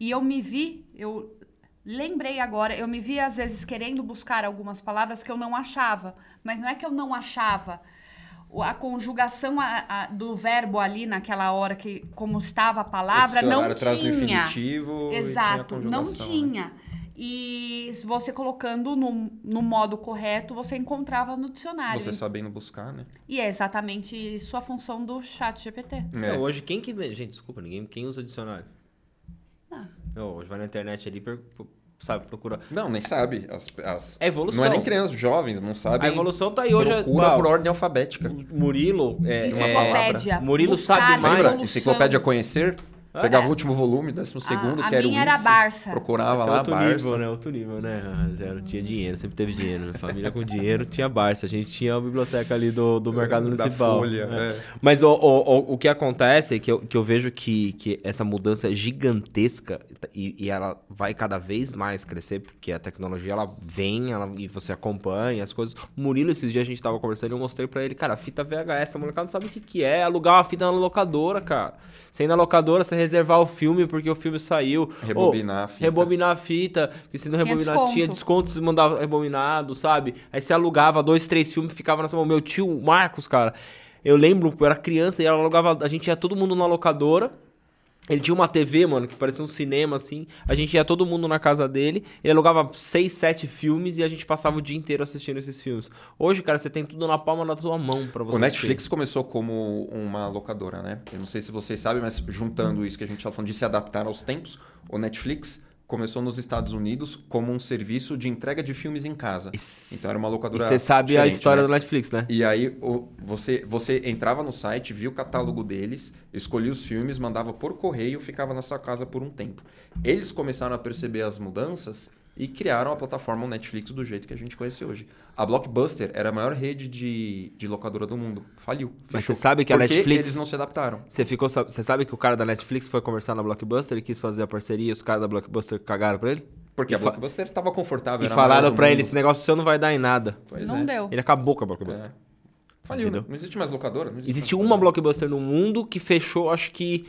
Speaker 2: E eu me vi, eu lembrei agora, eu me vi às vezes querendo buscar algumas palavras que eu não achava. Mas não é que eu não achava. O- A conjugação a- a- do verbo ali naquela hora que como estava a palavra não tinha.
Speaker 3: infinitivo e
Speaker 2: Exato,
Speaker 3: tinha a
Speaker 2: não
Speaker 3: conjugação, né?
Speaker 2: tinha. E você colocando no, no modo correto, você encontrava no dicionário.
Speaker 3: Você sabendo buscar, né?
Speaker 2: E é exatamente isso a função do chat GPT.
Speaker 3: É.
Speaker 1: Então, hoje, quem que. Gente, desculpa, ninguém. Quem usa dicionário? Não, hoje vai na internet ali, sabe, procura.
Speaker 3: Não, nem sabe. As, as...
Speaker 1: É evolução.
Speaker 3: Não é nem crianças, jovens, não sabem.
Speaker 1: A evolução tá aí hoje.
Speaker 3: Procura
Speaker 1: Pau,
Speaker 3: por ordem alfabética.
Speaker 1: Murilo. É,
Speaker 2: Enciclopédia.
Speaker 1: Murilo
Speaker 2: buscar,
Speaker 1: sabe mais.
Speaker 3: Lembra?
Speaker 2: evolução.
Speaker 3: Enciclopédia Conhecer? Pegava
Speaker 2: É.
Speaker 3: o último volume, décimo segundo,
Speaker 2: a
Speaker 3: que era o
Speaker 2: minha era
Speaker 3: índice,
Speaker 2: Barça.
Speaker 3: Procurava
Speaker 1: Esse é
Speaker 3: lá,
Speaker 1: outro
Speaker 3: Barça.
Speaker 1: nível, né? Outro nível, né? Zero tinha dinheiro, sempre teve dinheiro. Minha família com dinheiro tinha Barça. A gente tinha a biblioteca ali do, do mercado
Speaker 3: Da
Speaker 1: municipal.
Speaker 3: Folha,
Speaker 1: É.
Speaker 3: é.
Speaker 1: Mas o, o, o, o que acontece é que eu, que eu vejo que, que essa mudança é gigantesca e, e ela vai cada vez mais crescer, porque a tecnologia ela vem ela, e você acompanha as coisas. O Murilo, esses dias a gente tava conversando e eu mostrei pra ele, cara, a fita VHS, a molecada não sabe o que, que é alugar uma fita na locadora, cara. Você ir na locadora, você reservar o filme porque o filme saiu.
Speaker 3: Rebobinar a fita.
Speaker 1: Rebobinar a fita, porque se não
Speaker 2: Tinha
Speaker 1: rebobinar,
Speaker 2: desconto.
Speaker 1: tinha desconto, você mandava rebobinado, sabe? Aí você alugava dois, três filmes, ficava na sua mão. Meu tio, Marcos, cara, eu lembro, eu era criança e ela alugava, a gente ia todo mundo na locadora. Ele tinha uma TV, mano, que parecia um cinema, assim. A gente ia todo mundo na casa dele. Ele alugava seis, sete filmes e a gente passava o dia inteiro assistindo esses filmes. Hoje, cara, você tem tudo na palma da tua mão pra você
Speaker 3: O Netflix
Speaker 1: assistir.
Speaker 3: começou como uma locadora, né? Eu não sei se vocês sabem, mas juntando isso que a gente estava falando de se adaptar aos tempos, o Netflix começou nos Estados Unidos como um serviço de entrega de filmes em casa.
Speaker 1: Isso.
Speaker 3: Então era uma
Speaker 1: E
Speaker 3: locadora.
Speaker 1: você sabe a história
Speaker 3: né?
Speaker 1: do Netflix, né?
Speaker 3: E aí o- você, você entrava no site, via o catálogo deles, escolhia os filmes, mandava por correio, ficava na sua casa por um tempo. Eles começaram a perceber as mudanças e criaram a plataforma Netflix do jeito que a gente conhece hoje. A Blockbuster era a maior rede de, de locadora do mundo. Faliu.
Speaker 1: Mas
Speaker 3: fechou.
Speaker 1: você sabe que a
Speaker 3: Porque
Speaker 1: Netflix-
Speaker 3: eles não se adaptaram.
Speaker 1: Você ficou, você sabe que o cara da Netflix foi conversar na Blockbuster e quis fazer a parceria e os caras da Blockbuster cagaram pra ele?
Speaker 3: Porque
Speaker 1: E
Speaker 3: a
Speaker 1: fa-
Speaker 3: Blockbuster estava confortável.
Speaker 1: E falaram pra
Speaker 3: mundo.
Speaker 1: ele, esse negócio seu não vai dar em nada.
Speaker 3: Pois
Speaker 2: não
Speaker 3: é.
Speaker 2: deu.
Speaker 1: Ele acabou com a Blockbuster.
Speaker 3: É. Faliu.
Speaker 1: Entendeu?
Speaker 3: Não existe mais locadora. Não existe
Speaker 1: Existe
Speaker 3: mais
Speaker 1: uma Blockbuster no mundo que fechou, acho que.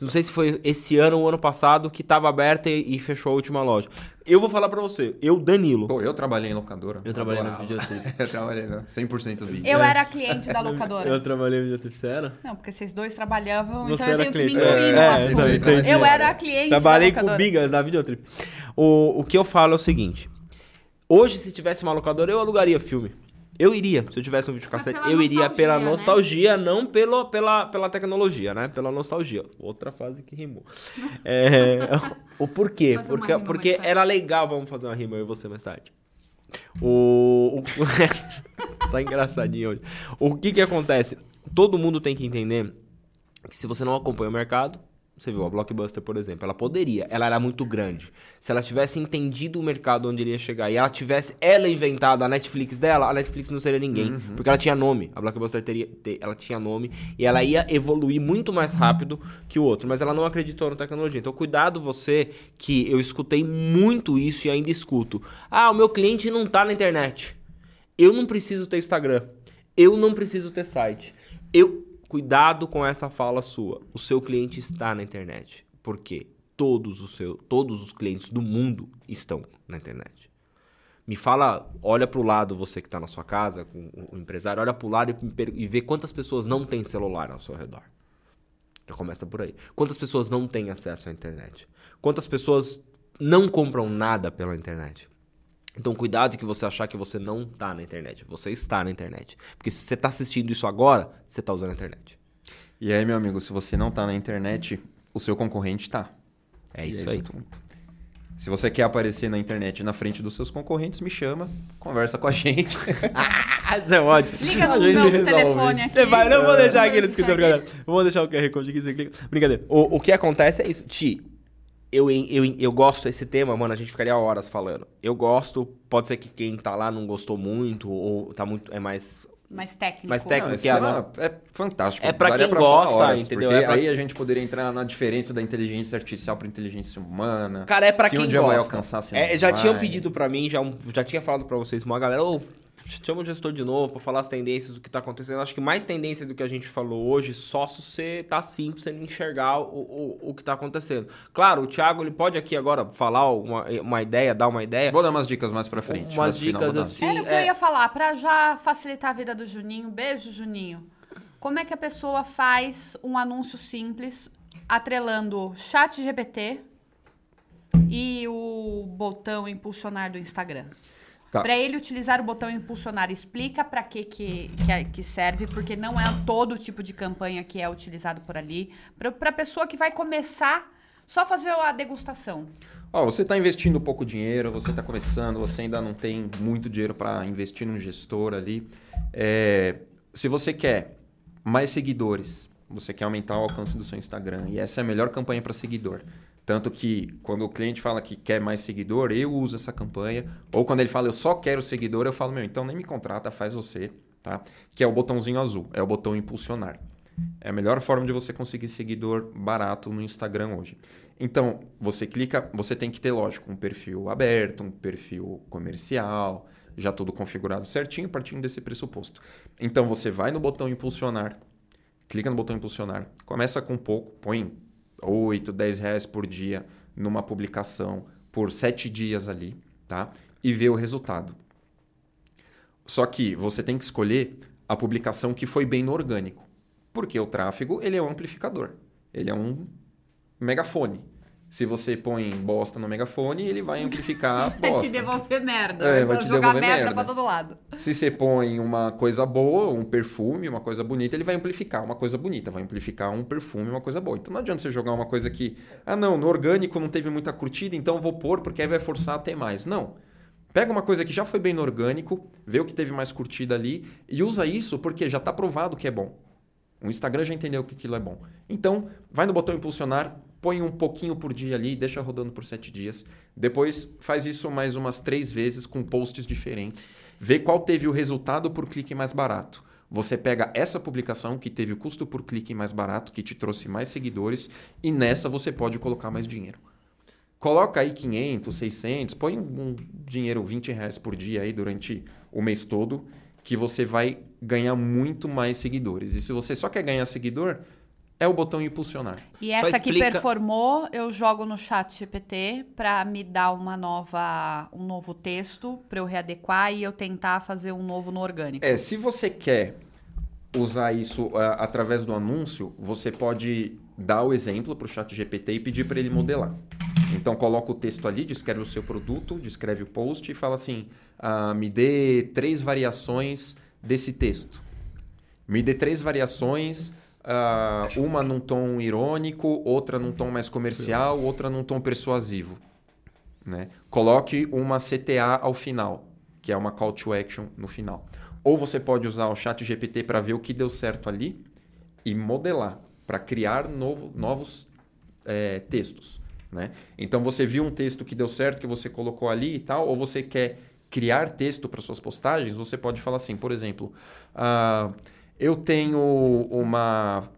Speaker 1: Não sei se foi esse ano ou ano passado, que tava aberta e, e fechou a última loja. Eu vou falar pra você, eu, Danilo.
Speaker 3: Pô, eu trabalhei em locadora.
Speaker 1: Eu trabalhei na. Videotrip.
Speaker 3: eu trabalhei na 100% vídeo.
Speaker 2: Eu era cliente da locadora.
Speaker 1: Eu trabalhei na Videotrip, você era?
Speaker 2: Não, porque vocês dois trabalhavam,
Speaker 1: Você
Speaker 2: então eu tenho que me
Speaker 1: cliente.
Speaker 2: incluir
Speaker 1: É,
Speaker 2: no
Speaker 1: é,
Speaker 2: assunto. Eu era cliente
Speaker 1: Trabalhei
Speaker 2: da
Speaker 1: com
Speaker 2: locadora.
Speaker 1: bigas da Videotrip. O, o que eu falo é o seguinte: hoje, se tivesse uma locadora, eu alugaria filme. Eu iria, se eu tivesse um videocassete, eu iria pela
Speaker 2: nostalgia, né?
Speaker 1: nostalgia, não pelo, pela, pela tecnologia, né? Pela nostalgia. Outra frase que rimou. É, o porquê? Porque, porque era legal, vamos fazer uma rima eu e você mais tarde. O. o- tá engraçadinho hoje. O que que acontece? Todo mundo tem que entender que se você não acompanha o mercado, você viu a Blockbuster, por exemplo, ela poderia, ela era muito grande. Se ela tivesse entendido o mercado onde ele ia chegar e ela tivesse ela inventado a Netflix dela, a Netflix não seria ninguém, porque ela tinha nome. A Blockbuster teria, te- ela tinha nome e ela ia evoluir muito mais rápido que o outro, mas ela não acreditou na tecnologia. Então cuidado você que eu escutei muito isso e ainda escuto. Ah, o meu cliente não tá na internet. Eu não preciso ter Instagram. Eu não preciso ter site. Eu cuidado com essa fala sua. O seu cliente está na internet. Por quê? Todos os seu, todos os clientes do mundo estão na internet. Me fala, olha pro lado você que está na sua casa com o empresário, olha pro lado e, e vê quantas pessoas não têm celular ao seu redor. Já começa por aí. Quantas pessoas não têm acesso à internet? Quantas pessoas não compram nada pela internet? Então, cuidado que você achar que você não tá na internet. Você está na internet. Porque se você tá assistindo isso agora, você tá usando a internet.
Speaker 3: E aí, meu amigo, se você não tá na internet, o seu concorrente tá.
Speaker 1: É
Speaker 3: E
Speaker 1: isso aí.
Speaker 3: tudo. Se você quer aparecer na internet na frente dos seus concorrentes, me chama, conversa com a gente.
Speaker 1: Isso é ótimo.
Speaker 2: Liga no meu
Speaker 1: resolve.
Speaker 2: telefone aqui.
Speaker 1: Você vai, não vou deixar aqui na descrição, brincadeira. Vou deixar o QR Code aqui, você clica. Brincadeira. O, o que acontece é isso. Ti, eu, eu, eu gosto desse tema, mano, a gente ficaria horas falando. Eu gosto, pode ser que quem tá lá não gostou muito, ou tá muito, é mais...
Speaker 2: Mais técnico.
Speaker 1: Mais técnico.
Speaker 3: Não, esse
Speaker 1: que a
Speaker 3: tema é fantástico.
Speaker 1: É pra
Speaker 3: Daria
Speaker 1: quem
Speaker 3: falar
Speaker 1: gosta, entendeu?
Speaker 3: Porque
Speaker 1: É pra-
Speaker 3: aí a gente poderia entrar na diferença da inteligência artificial para inteligência humana.
Speaker 1: Cara, é pra
Speaker 3: se
Speaker 1: quem
Speaker 3: um dia
Speaker 1: gosta.
Speaker 3: vai alcançar, se
Speaker 1: É,
Speaker 3: não
Speaker 1: já
Speaker 3: vai.
Speaker 1: tinham pedido pra mim, já, já tinha falado pra vocês, uma galera, ô, chama o gestor de novo pra falar as tendências do que tá acontecendo. Acho que mais tendência do que a gente falou hoje, só se você tá pra você enxergar o, o, o que tá acontecendo. Claro, o Thiago, ele pode aqui agora falar uma, uma ideia, dar uma ideia.
Speaker 3: Vou dar umas dicas mais pra frente.
Speaker 1: Umas dicas assim.
Speaker 2: Era o que
Speaker 1: é-
Speaker 2: eu ia falar, pra já facilitar a vida do Juninho. Beijo, Juninho. Como é que a pessoa faz um anúncio simples atrelando chat GPT e o botão impulsionar do Instagram?
Speaker 3: Tá.
Speaker 2: Pra ele utilizar o botão impulsionar, explica pra que, que, que, é- que serve, porque não é todo tipo de campanha que é utilizado por ali. Pra, pra pessoa que vai começar só fazer a degustação.
Speaker 3: Ó, você está investindo pouco dinheiro, você está começando, você ainda não tem muito dinheiro para investir num gestor ali. É, se você quer mais seguidores Você quer aumentar o alcance do seu Instagram. E essa é a melhor campanha para seguidor. Tanto que quando o cliente fala que quer mais seguidor, eu uso essa campanha. Ou quando ele fala eu só quero seguidor, eu falo, meu, então nem me contrata, faz você, tá? Que é o botãozinho azul, é o botão impulsionar. É a melhor forma de você conseguir seguidor barato no Instagram hoje. Então, você clica, você tem que ter, lógico, um perfil aberto, um perfil comercial, já tudo configurado certinho, partindo desse pressuposto. Então, você vai no botão impulsionar, clica no botão impulsionar, começa com pouco, põe 8, 10 reais por dia numa publicação por 7 dias ali, tá? E vê o resultado. Só que você tem que escolher a publicação que foi bem no orgânico. Porque o tráfego, ele é um amplificador. Ele é um megafone. Se você põe bosta no megafone, ele vai amplificar a
Speaker 2: Vai
Speaker 3: bosta.
Speaker 2: te devolver merda.
Speaker 3: É, vai
Speaker 2: vai
Speaker 3: te
Speaker 2: jogar
Speaker 3: devolver
Speaker 2: merda,
Speaker 3: merda.
Speaker 2: pra todo lado.
Speaker 3: Se você põe uma coisa boa, um perfume, uma coisa bonita, ele vai amplificar uma coisa bonita, vai amplificar um perfume, uma coisa boa. Então não adianta você jogar uma coisa que, ah não, no orgânico não teve muita curtida, então eu vou pôr porque aí vai forçar a ter mais. Não. Pega uma coisa que já foi bem no orgânico, vê o que teve mais curtida ali e usa isso porque já está provado que é bom. O Instagram já entendeu que aquilo é bom. Então, vai no botão impulsionar, põe um pouquinho por dia ali, deixa rodando por sete dias. Depois faz isso mais umas três vezes com posts diferentes. Vê qual teve o resultado por clique mais barato. Você pega essa publicação que teve o custo por clique mais barato, que te trouxe mais seguidores, e nessa você pode colocar mais dinheiro. Coloca aí 500, 600, põe um dinheiro 20 reais por dia aí durante o mês todo, que você vai ganhar muito mais seguidores. E se você só quer ganhar seguidor, é o botão impulsionar.
Speaker 2: E essa que
Speaker 1: explica-
Speaker 2: performou, eu jogo no chat GPT pra me dar uma nova, um novo texto pra eu readequar e eu tentar fazer um novo no orgânico.
Speaker 3: É, se você quer usar isso ah, através do anúncio, você pode dar o exemplo para o chat GPT e pedir para ele modelar. Então coloca o texto ali, descreve o seu produto, descreve o post e fala assim: ah, me dê três variações desse texto. Me dê três variações, ah, uma num tom irônico, outra num tom mais comercial, outra num tom persuasivo. Né? Coloque uma CTA ao final, que é uma call to action no final. Ou você pode usar o chat GPT para ver o que deu certo ali e modelar, para criar novo- novos é, textos. Né? Então você viu um texto que deu certo, que você colocou ali e tal, ou você quer criar texto para suas postagens, você pode falar assim, por exemplo, ah, eu tenho uma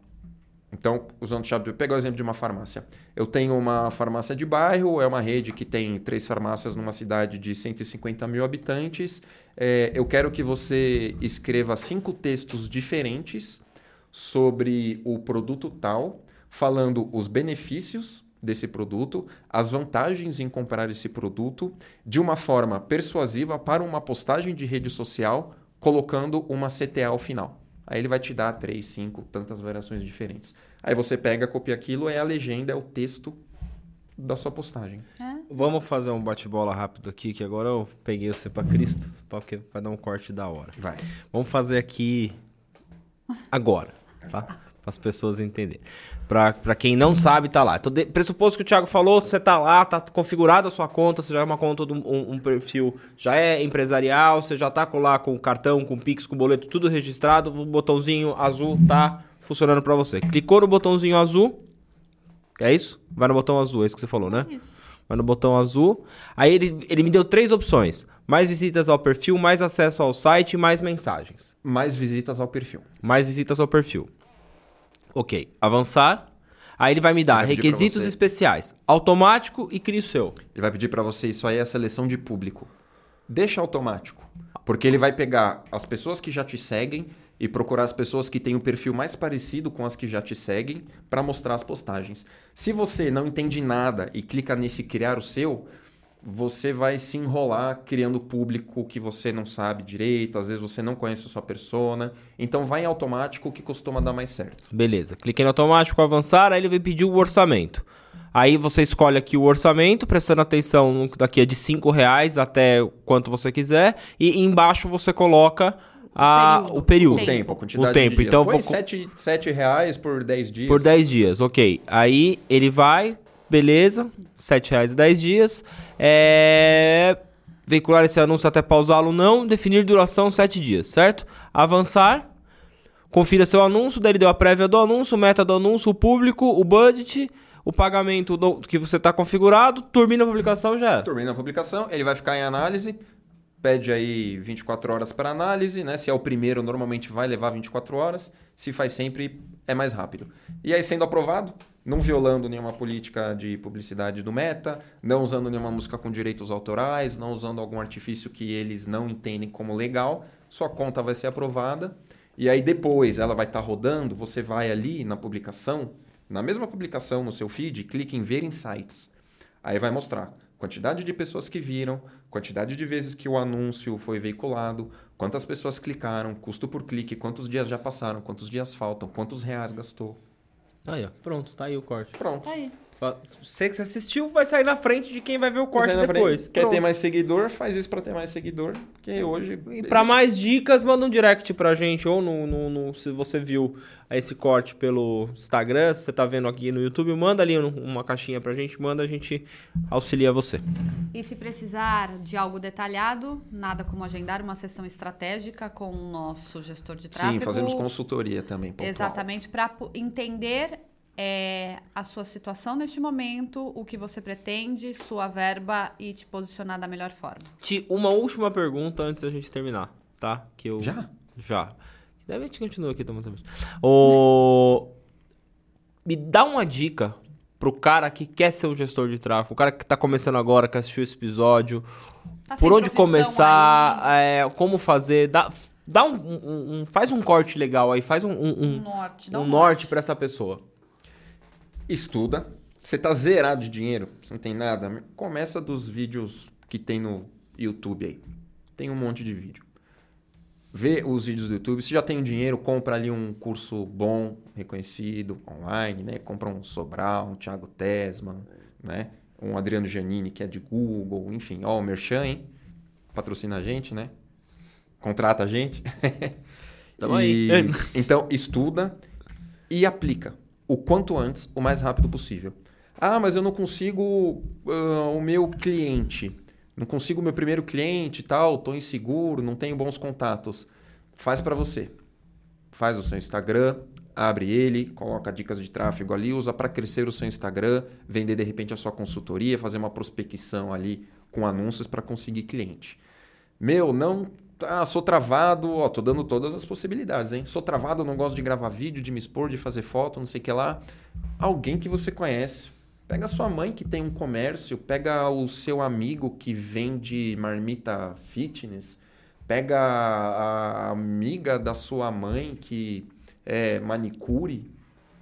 Speaker 3: então, usando o chat, vou pegar o exemplo de uma farmácia. Eu tenho uma farmácia de bairro, é uma rede que tem três farmácias numa cidade de 150 mil habitantes. É, eu quero que você escreva cinco textos diferentes sobre o produto tal, falando os benefícios desse produto, as vantagens em comprar esse produto, de uma forma persuasiva para uma postagem de rede social, colocando uma CTA ao final. Aí ele vai te dar três, cinco, tantas variações diferentes. Aí você pega, copia aquilo, é a legenda, é o texto da sua postagem.
Speaker 2: É.
Speaker 1: Vamos fazer um bate-bola rápido aqui, que agora eu peguei você pra Cristo, porque vai dar um corte da hora.
Speaker 3: Vai.
Speaker 1: Vamos fazer aqui agora, tá? Para as pessoas entenderem. Pra, pra quem não sabe, tá lá. Então, de, pressuposto que o Thiago falou, você tá lá, tá configurada a sua conta, você já é uma conta, de um, um- um perfil, já é empresarial, você já tá com lá com cartão, com Pix, com boleto, tudo registrado, o botãozinho azul tá funcionando pra você. Clicou no botãozinho azul, é isso? Vai no botão azul, é isso que você falou, né?
Speaker 2: Isso.
Speaker 1: Vai no botão azul. Aí ele, ele me deu três opções: mais visitas ao perfil, mais acesso ao site e mais mensagens.
Speaker 3: Mais visitas ao perfil.
Speaker 1: Mais visitas ao perfil. Ok. Avançar. Aí ele vai me dar
Speaker 3: Vai
Speaker 1: requisitos especiais. Automático e cria o seu.
Speaker 3: Ele vai pedir para você isso aí é a seleção de público. Deixa automático. Porque ele vai pegar as pessoas que já te seguem e procurar as pessoas que têm o perfil mais parecido com as que já te seguem para mostrar as postagens. Se você não entende nada e clica nesse criar o seu, você vai se enrolar criando público que você não sabe direito, às vezes você não conhece a sua persona. Então vai em automático que costuma dar mais certo.
Speaker 1: Beleza. Cliquei no automático, avançar. Aí ele vai pedir o orçamento. Aí você escolhe aqui o orçamento, prestando atenção daqui é de 5 reais até quanto você quiser. E embaixo você coloca a-
Speaker 2: Período.
Speaker 1: o período.
Speaker 3: O
Speaker 2: Tempo.
Speaker 3: a quantidade
Speaker 1: O tempo,
Speaker 3: de dias.
Speaker 1: então
Speaker 3: Põe
Speaker 1: vou co-
Speaker 3: 7, 7 reais por 10 dias.
Speaker 1: Por 10 dias, ok. Aí ele vai, beleza, 7 reais 10 dias. É... Veicular esse anúncio até pausá-lo não, definir duração 7 dias, certo? Avançar. confira seu anúncio, daí ele deu a prévia do anúncio, meta do anúncio, o público, o budget, o pagamento do- que você está configurado, termina a publicação já.
Speaker 3: Termina a publicação, ele vai ficar em análise, pede aí 24 horas para análise, né? Se é o primeiro, normalmente vai levar 24 horas. Se faz sempre, é mais rápido. E aí, sendo aprovado, não violando nenhuma política de publicidade do Meta, não usando nenhuma música com direitos autorais, não usando algum artifício que eles não entendem como legal, sua conta vai ser aprovada. E aí depois ela vai estar rodando, você vai ali na publicação, na mesma publicação no seu feed, clique em ver insights. Aí vai mostrar quantidade de pessoas que viram, quantidade de vezes que o anúncio foi veiculado, quantas pessoas clicaram, custo por clique, quantos dias já passaram, quantos dias faltam, quantos reais gastou.
Speaker 1: Aí, ó. Pronto, tá aí o corte.
Speaker 3: Pronto.
Speaker 2: Tá aí.
Speaker 1: Você que você assistiu vai sair na frente de quem vai ver o corte depois.
Speaker 3: Quer
Speaker 1: Pronto.
Speaker 3: ter mais seguidor? Faz isso para ter mais seguidor, porque hoje
Speaker 1: E pra mais dicas, manda um direct pra gente, ou no, no- no- se você viu esse corte pelo Instagram, se você tá vendo aqui no YouTube, manda ali um- uma caixinha pra gente, manda, a gente auxilia você.
Speaker 2: E se precisar de algo detalhado, nada como agendar uma sessão estratégica com o nosso gestor de tráfego.
Speaker 3: Sim, fazemos consultoria também. pontual.
Speaker 2: Exatamente, para entender é, a sua situação neste momento, o que você pretende, sua verba e te posicionar da melhor forma.
Speaker 1: Ti- Uma última pergunta antes da gente terminar, tá? Que eu...
Speaker 3: Já?
Speaker 1: Já. Deve a gente continua aqui, Thomas. O... Me dá uma dica pro cara que quer ser um gestor de tráfego, o cara que tá começando agora, que assistiu esse episódio,
Speaker 2: Tá
Speaker 1: por onde começar, é, como fazer, dá, dá um, um- um- faz um corte legal aí, faz um, um,
Speaker 2: um
Speaker 1: um,
Speaker 2: norte,
Speaker 1: um
Speaker 2: um
Speaker 1: norte pra essa pessoa.
Speaker 3: Estuda. Você tá zerado de dinheiro, você não tem nada. Começa dos vídeos que tem no YouTube aí. Tem um monte de vídeo. Vê os vídeos do YouTube. Se já tem dinheiro, compra ali um curso bom, reconhecido, online, né? Compra um Sobral, um Thiago Tesman, né? Um Adriano Giannini, que é de Google, enfim. Ó, o Merchan, hein? Patrocina a gente, né? Contrata a gente.
Speaker 1: Tamo
Speaker 3: E-
Speaker 1: aí.
Speaker 3: Então, estuda e aplica o quanto antes, o mais rápido possível. Ah, mas eu não consigo ah, o meu cliente. Não consigo o meu primeiro cliente e tal, tô inseguro, não tenho bons contatos. Faz para você. Faz o seu Instagram, abre ele, coloca dicas de tráfego ali, usa para crescer o seu Instagram, vender de repente a sua consultoria, fazer uma prospecção ali com anúncios para conseguir cliente. Meu, não. Ah, sou travado, ó, tô dando todas as possibilidades, hein? Sou travado, não gosto de gravar vídeo, de me expor, de fazer foto, não sei o que lá. Alguém que você conhece. Pega sua mãe que tem um comércio, pega o seu amigo que vende marmita fitness, pega a amiga da sua mãe que é manicure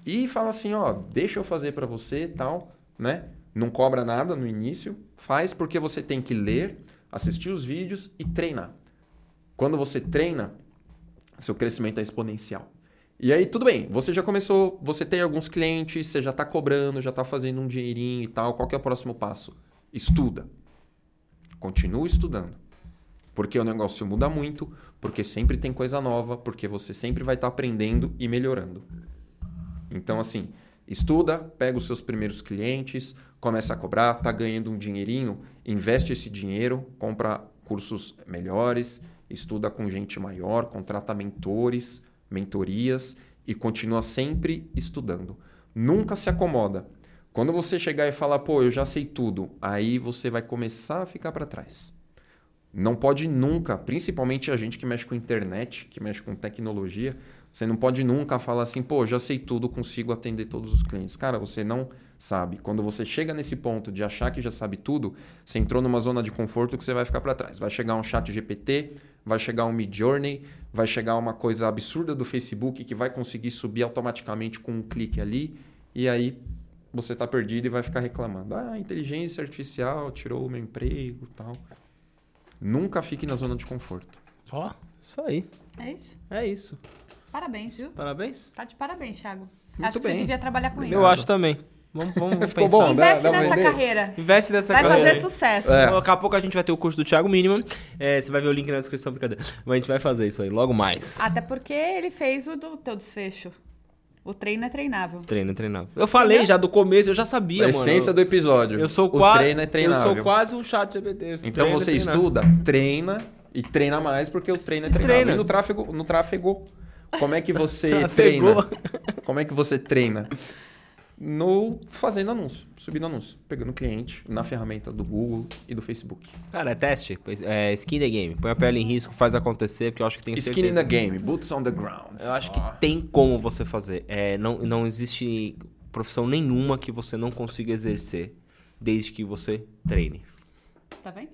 Speaker 3: e fala assim, ó, deixa eu fazer para você tal, né? Não cobra nada no início, faz porque você tem que ler, assistir os vídeos e treinar. Quando você treina, seu crescimento é exponencial. E aí, tudo bem, você já começou, você tem alguns clientes, você já está cobrando, já está fazendo um dinheirinho e tal. Qual que é o próximo passo? Estuda. Continue estudando. Porque o negócio muda muito, porque sempre tem coisa nova, porque você sempre vai estar aprendendo e melhorando. Então, assim, estuda, pega os seus primeiros clientes, começa a cobrar, tá ganhando um dinheirinho, investe esse dinheiro, compra cursos melhores, estuda com gente maior, contrata mentores, mentorias e continua sempre estudando. Nunca se acomoda. Quando você chegar e falar, pô, eu já sei tudo, aí você vai começar a ficar para trás. Não pode nunca, principalmente a gente que mexe com internet, que mexe com tecnologia, você não pode nunca falar assim, pô, já sei tudo, consigo atender todos os clientes. Cara, você não sabe. Quando você chega nesse ponto de achar que já sabe tudo, você entrou numa zona de conforto que você vai ficar para trás. Vai chegar um chat GPT, vai chegar um Midjourney, vai chegar uma coisa absurda do Facebook que vai conseguir subir automaticamente com um clique ali, e aí você tá perdido e vai ficar reclamando. Ah, inteligência artificial tirou o meu emprego e tal. Nunca fique na zona de conforto.
Speaker 1: Ó, isso aí.
Speaker 2: É isso.
Speaker 1: É isso.
Speaker 2: Parabéns, viu?
Speaker 1: Parabéns.
Speaker 2: Tá de parabéns, Thiago.
Speaker 3: Muito
Speaker 2: acho que
Speaker 3: bem.
Speaker 2: você devia trabalhar com isso.
Speaker 1: Eu acho também. Vamos, vamos
Speaker 3: Ficou
Speaker 1: pensar.
Speaker 3: bom, dá-
Speaker 2: Investe
Speaker 3: dá pra
Speaker 2: nessa
Speaker 3: vender?
Speaker 2: carreira.
Speaker 1: Investe nessa
Speaker 2: Vai
Speaker 1: carreira
Speaker 2: fazer
Speaker 1: aí.
Speaker 2: sucesso.
Speaker 3: É.
Speaker 1: Daqui a pouco a gente vai ter o curso do Thiago Minimum. É, você vai ver o link na descrição, brincadeira. Mas a gente vai fazer isso aí logo mais.
Speaker 2: Até porque ele fez o do teu desfecho. O treino é treinável.
Speaker 1: Treino, treinável. Eu falei
Speaker 2: Entendeu?
Speaker 1: já do começo, eu já sabia,
Speaker 3: a
Speaker 1: mano.
Speaker 3: essência do episódio.
Speaker 1: Eu sou
Speaker 3: o
Speaker 1: quase.
Speaker 3: treino é treinável.
Speaker 1: Eu sou quase um chat GPT.
Speaker 3: Então
Speaker 1: é
Speaker 3: você
Speaker 1: treinável.
Speaker 3: estuda, treina e treina mais porque o treino é treinável.
Speaker 1: treina.
Speaker 3: E no tráfego, no tráfego, Como é que você treina? Como é que você treina? No fazendo anúncio, subindo anúncio, pegando cliente na ferramenta do Google e do Facebook.
Speaker 1: Cara, é teste. É skin the game. Põe a pele em risco, faz acontecer, porque eu acho que tem
Speaker 3: Skin in
Speaker 1: certeza.
Speaker 3: the game, boots on the ground.
Speaker 1: Eu acho que
Speaker 3: Ó.
Speaker 1: tem como você fazer. É, não, não existe profissão nenhuma que você não consiga exercer desde que você treine.
Speaker 2: Tá bem?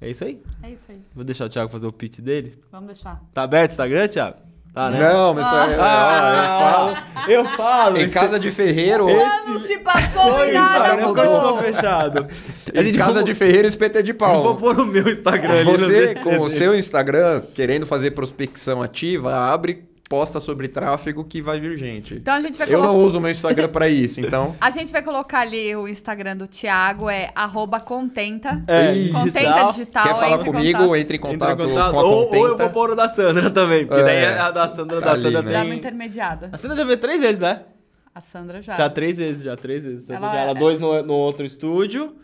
Speaker 1: É isso aí.
Speaker 2: É isso aí.
Speaker 1: Vou deixar o Thiago fazer o pitch dele.
Speaker 2: Vamos deixar.
Speaker 1: Tá aberto o Instagram, Thiago? Tá, né?
Speaker 3: Não, mas só,
Speaker 1: Ah, eu falo.
Speaker 3: em
Speaker 1: esse-
Speaker 3: casa de ferreiro,
Speaker 2: Quando se passou e nada mudou.
Speaker 1: fechado.
Speaker 3: em casa
Speaker 1: vou-
Speaker 3: de ferreiro, espeto é de
Speaker 1: Vou
Speaker 3: pau.
Speaker 1: pôr o meu Instagram ali
Speaker 3: Você, com o seu Instagram, querendo fazer prospecção ativa, abre, posta sobre tráfego que vai vir gente.
Speaker 2: Então a gente vai
Speaker 3: Eu
Speaker 2: colocar.
Speaker 3: não uso o meu Instagram pra isso, então...
Speaker 2: A gente vai colocar ali o Instagram do Thiago, é arroba contenta.
Speaker 1: É,
Speaker 2: Contenta
Speaker 1: digital.
Speaker 2: digital.
Speaker 3: Quer falar
Speaker 2: entre
Speaker 3: comigo,
Speaker 2: contato.
Speaker 3: entre em
Speaker 1: Entra
Speaker 3: contato,
Speaker 1: em contato.
Speaker 3: com a
Speaker 1: Ou,
Speaker 3: Contenta.
Speaker 1: ou eu vou pôr o da Sandra também, porque
Speaker 3: É.
Speaker 1: daí a da Sandra, da
Speaker 3: Ali,
Speaker 1: Sandra
Speaker 3: né?
Speaker 2: Dá uma
Speaker 1: tem...
Speaker 2: intermediada.
Speaker 1: A Sandra já veio três vezes, né?
Speaker 2: A Sandra já.
Speaker 1: Já três vezes, já três vezes. Ela,
Speaker 2: Ela-
Speaker 1: ela dois no, no outro estúdio.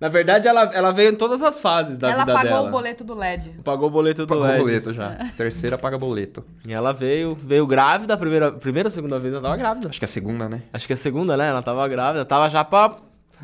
Speaker 1: Na verdade, ela, ela veio em todas as fases da
Speaker 2: Ela
Speaker 1: vida
Speaker 2: pagou
Speaker 1: dela.
Speaker 2: o boleto do LED.
Speaker 1: Pagou o boleto do
Speaker 3: Pagou
Speaker 1: LED.
Speaker 3: boleto já. Terceira paga boleto.
Speaker 1: E ela veio, veio grávida, a primeira, primeira ou segunda vez ela tava grávida.
Speaker 3: Acho que é a segunda, né?
Speaker 1: Acho que é a segunda, né? Ela tava grávida, tava já pra...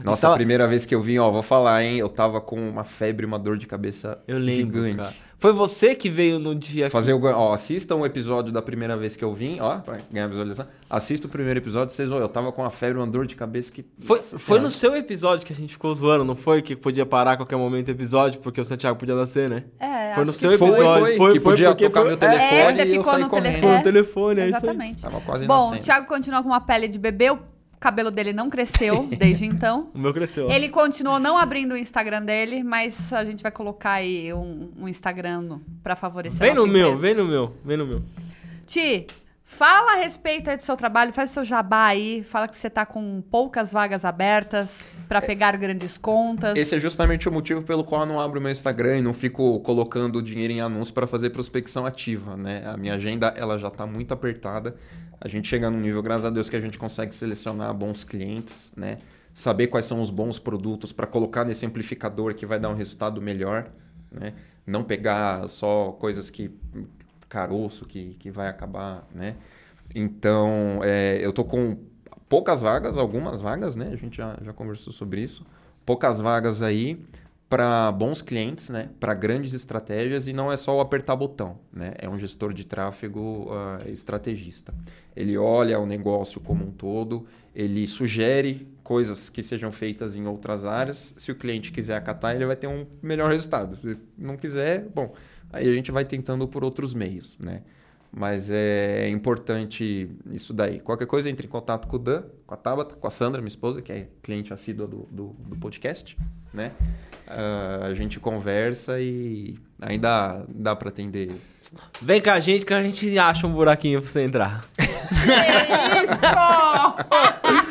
Speaker 3: Nossa,
Speaker 1: Tava-
Speaker 3: a primeira vez que eu vim, ó, vou falar, hein? Eu tava com uma febre, uma dor de cabeça
Speaker 1: Eu lembro,
Speaker 3: gigante.
Speaker 1: cara. Foi você que veio no dia
Speaker 3: Fazer o. Ó, assistam o episódio da primeira vez que eu vim, ó, pra ganhar visualização. Assista o primeiro episódio, vocês vão. Eu tava com uma febre, uma dor de cabeça que.
Speaker 1: Foi,
Speaker 3: Nossa
Speaker 1: foi no seu episódio que a gente ficou zoando, não foi? Que podia parar a qualquer momento o episódio, porque o Santiago podia nascer, né?
Speaker 2: É,
Speaker 1: Foi no seu
Speaker 2: que
Speaker 3: Foi,
Speaker 1: episódio.
Speaker 3: foi,
Speaker 1: Foi,
Speaker 3: que
Speaker 1: foi,
Speaker 3: podia
Speaker 1: porque
Speaker 3: tocar
Speaker 1: foi-
Speaker 3: meu telefone
Speaker 2: É, você
Speaker 3: e eu
Speaker 2: ficou
Speaker 3: saí
Speaker 2: no
Speaker 3: correndo.
Speaker 2: telefone.
Speaker 1: Foi no telefone, é isso aí.
Speaker 2: Exatamente.
Speaker 3: Tava quase
Speaker 2: Bom, o
Speaker 3: nascendo.
Speaker 2: Thiago continua com uma pele de bebê, o cabelo dele não cresceu desde então.
Speaker 1: O meu cresceu.
Speaker 2: Ele continuou não abrindo o Instagram dele, mas a gente vai colocar aí um, um Instagram pra favorecer
Speaker 1: Vem
Speaker 2: a nossa
Speaker 1: no meu,
Speaker 2: empresa.
Speaker 1: vem no meu, vem no meu.
Speaker 2: Ti, fala a respeito aí do seu trabalho, faz seu jabá aí, fala que você tá com poucas vagas abertas pra pegar grandes contas.
Speaker 3: Esse é justamente o motivo pelo qual eu não abro meu Instagram e não fico colocando dinheiro em anúncio para fazer prospecção ativa, né? A minha agenda ela já está muito apertada. A gente chega num nível, graças a Deus, que a gente consegue selecionar bons clientes, né? Saber quais são os bons produtos para colocar nesse amplificador que vai dar um resultado melhor, né? Não pegar só coisas que caroço que, que vai acabar, né? Então, é, eu tô com poucas vagas, algumas vagas, né? A gente já, já conversou sobre isso. Poucas vagas aí para bons clientes, né? Para grandes estratégias e não é só o apertar botão, né? É um gestor de tráfego ah, estrategista. Ele olha o negócio como um todo, ele sugere coisas que sejam feitas em outras áreas. Se o cliente quiser acatar, ele vai ter um melhor resultado. Se não quiser, bom, aí a gente vai tentando por outros meios, né? Mas é importante isso daí. Qualquer coisa, entre em contato com o Dan, com a Tabata, com a Sandra, minha esposa, que é cliente assídua do, do, do podcast, né? Ah, a gente conversa e ainda dá para atender.
Speaker 1: Vem com a gente que a gente acha um buraquinho pra você entrar.
Speaker 2: Isso!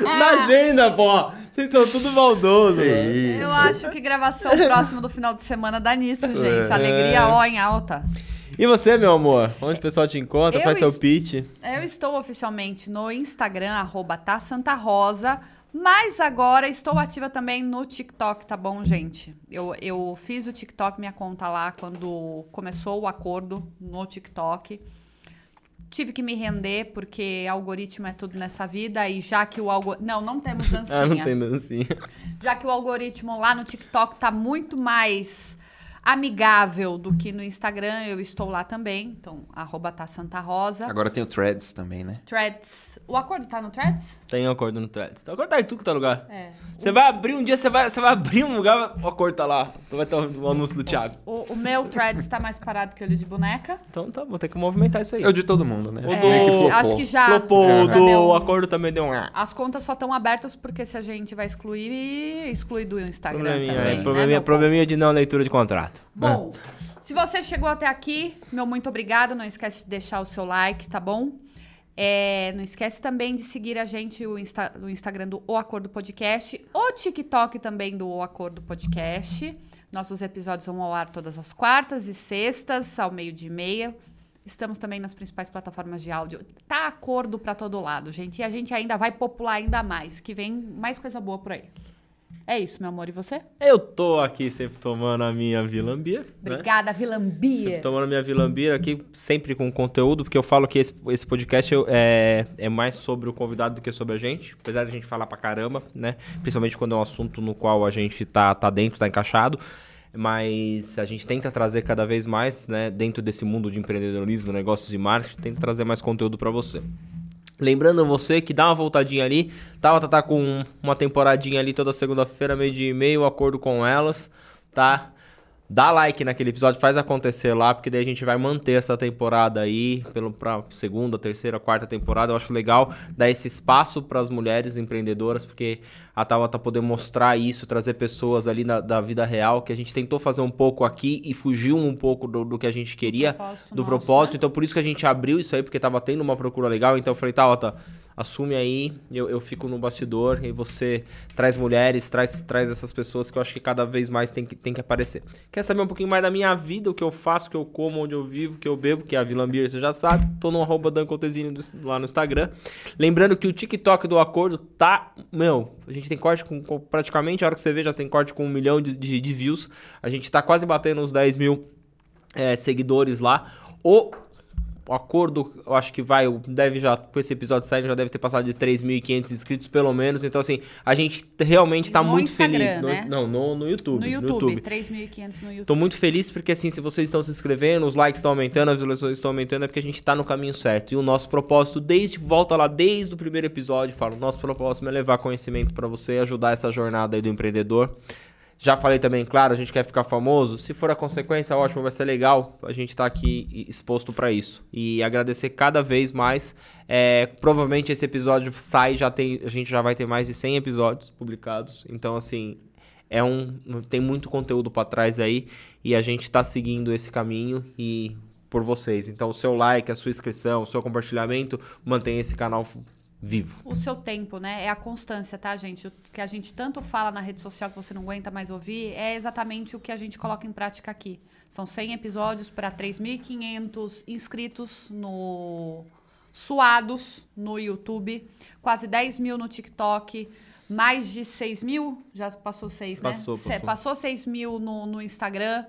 Speaker 1: Na agenda, pô! Vocês são tudo maldoso.
Speaker 2: Eu acho que gravação próxima do final de semana dá nisso, gente.
Speaker 1: É.
Speaker 2: Alegria ó em alta.
Speaker 1: E você, meu amor? Onde o pessoal te encontra?
Speaker 2: Eu
Speaker 1: Faz seu pitch.
Speaker 2: Eu estou oficialmente no Instagram, arroba tá Santa Rosa, mas agora estou ativa também no TikTok, tá bom, gente? Eu, eu fiz o TikTok, minha conta lá, quando começou o acordo no TikTok. Tive que me render, porque algoritmo é tudo nessa vida, e já que o algoritmo... Não, não temos dancinha.
Speaker 1: Ah, não tem dancinha.
Speaker 2: Já que o algoritmo lá no TikTok tá muito mais amigável do que no Instagram, eu estou lá também. Então, arroba tá Santa Rosa.
Speaker 3: Agora tem o Threads também, né?
Speaker 2: Threads. O acordo tá no Threads?
Speaker 1: Tem acordo no thread. O acordo tá em tudo que tá lugar.
Speaker 2: É.
Speaker 1: Você vai abrir um dia, você vai, você vai abrir um lugar, o acordo tá lá. Então vai ter o anúncio do Thiago.
Speaker 2: O, o meu Threads tá mais parado que o olho de boneca.
Speaker 1: Então tá, vou ter que movimentar isso aí.
Speaker 3: É o de todo mundo, né?
Speaker 1: O
Speaker 3: Meio
Speaker 1: do-
Speaker 3: que flopou.
Speaker 2: acho que já.
Speaker 1: Flopou, o
Speaker 2: já
Speaker 1: do
Speaker 2: deu um-
Speaker 1: acordo também deu um...
Speaker 2: As contas só estão abertas porque se a gente vai excluir, exclui do Instagram
Speaker 1: Probleminha,
Speaker 2: também.
Speaker 1: é,
Speaker 2: né,
Speaker 1: probleminha, probleminha de não leitura de contrato.
Speaker 2: Bom, se você chegou até aqui, meu muito obrigado. Não esquece de deixar o seu like, tá bom? É, não esquece também de seguir a gente o, Insta- no Instagram do O Acordo Podcast, o TikTok também do O Acordo Podcast. Nossos episódios vão ao ar todas as quartas e sextas, ao meio-dia e meia. Estamos também nas principais plataformas de áudio. Tá acordo pra todo lado, gente. E a gente ainda vai popular ainda mais, que vem mais coisa boa por aí. É isso, meu amor. E você?
Speaker 1: Eu tô aqui sempre tomando a minha Vilambia. Né?
Speaker 2: Obrigada, Vilambia.
Speaker 1: Sempre tomando a minha Vilambia aqui, sempre com conteúdo, porque eu falo que esse, esse podcast é, é mais sobre o convidado do que sobre a gente. Apesar de a gente falar pra caramba, né? Principalmente quando é um assunto no qual a gente tá, tá dentro, tá encaixado mas a gente tenta trazer cada vez mais, né, dentro desse mundo de empreendedorismo, negócios e marketing, tenta trazer mais conteúdo para você. Lembrando você que dá uma voltadinha ali, tá? Tá, tá com uma temporadinha ali toda segunda-feira, meio dia e meio, acordo com elas, tá? Dá like naquele episódio, faz acontecer lá, porque daí a gente vai manter essa temporada aí pelo pra segunda, terceira, quarta temporada. Eu acho legal dar esse espaço para as mulheres empreendedoras, porque a Tava tá poder mostrar isso, trazer pessoas ali na, da vida real, que a gente tentou fazer um pouco aqui e fugiu um pouco do, do que a gente queria, propósito do nosso, propósito. Né? Então por isso que a gente abriu isso aí, porque tava tendo uma procura legal. Então eu falei, Tava, assume aí, eu, eu fico no bastidor e você traz mulheres, traz, traz essas pessoas que eu acho que cada vez mais tem que, tem que aparecer. Quer saber um pouquinho mais da minha vida, o que eu faço, o que eu como, onde eu vivo, o que eu bebo, que é a Vila Beer, você já sabe. Tô no arroba lá no Instagram. Lembrando que o TikTok do Acordo tá, meu, a gente tem corte com, praticamente, a hora que você vê, já tem corte com um milhão de, de, de views. A gente tá quase batendo os 10 mil é, seguidores lá. O o acordo, eu acho que vai, deve já, com esse episódio saindo, já deve ter passado de 3.500 inscritos pelo menos. Então, assim, a gente realmente está muito
Speaker 2: Instagram,
Speaker 1: feliz.
Speaker 2: Né?
Speaker 1: No, não, no, no YouTube.
Speaker 2: No YouTube, YouTube. 3.500 no YouTube.
Speaker 1: Tô muito feliz porque, assim, se vocês estão se inscrevendo, os likes estão aumentando, as visualizações estão aumentando, é porque a gente está no caminho certo. E o nosso propósito, desde, volta lá, desde o primeiro episódio, falo, nosso propósito é levar conhecimento para você, ajudar essa jornada aí do empreendedor. Já falei também, claro, a gente quer ficar famoso. Se for a consequência, ótimo, vai ser legal. A gente tá aqui exposto para isso. E agradecer cada vez mais. É, provavelmente esse episódio sai, já tem, a gente já vai ter mais de 100 episódios publicados. Então, assim, é um, tem muito conteúdo para trás aí. E a gente tá seguindo esse caminho e por vocês. Então, o seu like, a sua inscrição, o seu compartilhamento mantém esse canal vivo.
Speaker 2: O seu tempo, né? É a constância, tá, gente? O que a gente tanto fala na rede social que você não aguenta mais ouvir é exatamente o que a gente coloca em prática aqui. São 100 episódios para 3.500 inscritos no suados no YouTube, quase 10 mil no TikTok, mais de 6 mil, já passou 6,
Speaker 1: né? Passou, passou.
Speaker 2: passou 6 mil no, no Instagram.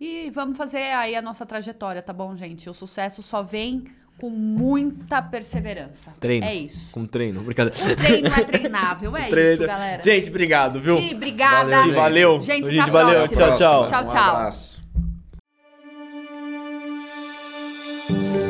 Speaker 2: E vamos fazer aí a nossa trajetória, tá bom, gente? O sucesso só vem com muita perseverança.
Speaker 1: Treino.
Speaker 2: É isso.
Speaker 1: Com treino, brincadeira.
Speaker 2: O treino é treinável, é treino. isso, galera.
Speaker 1: Gente, obrigado, viu?
Speaker 2: Sim, obrigada.
Speaker 1: Valeu. Valeu.
Speaker 2: Gente,
Speaker 1: gente valeu. Tchau, tchau.
Speaker 2: Tchau, tchau. Um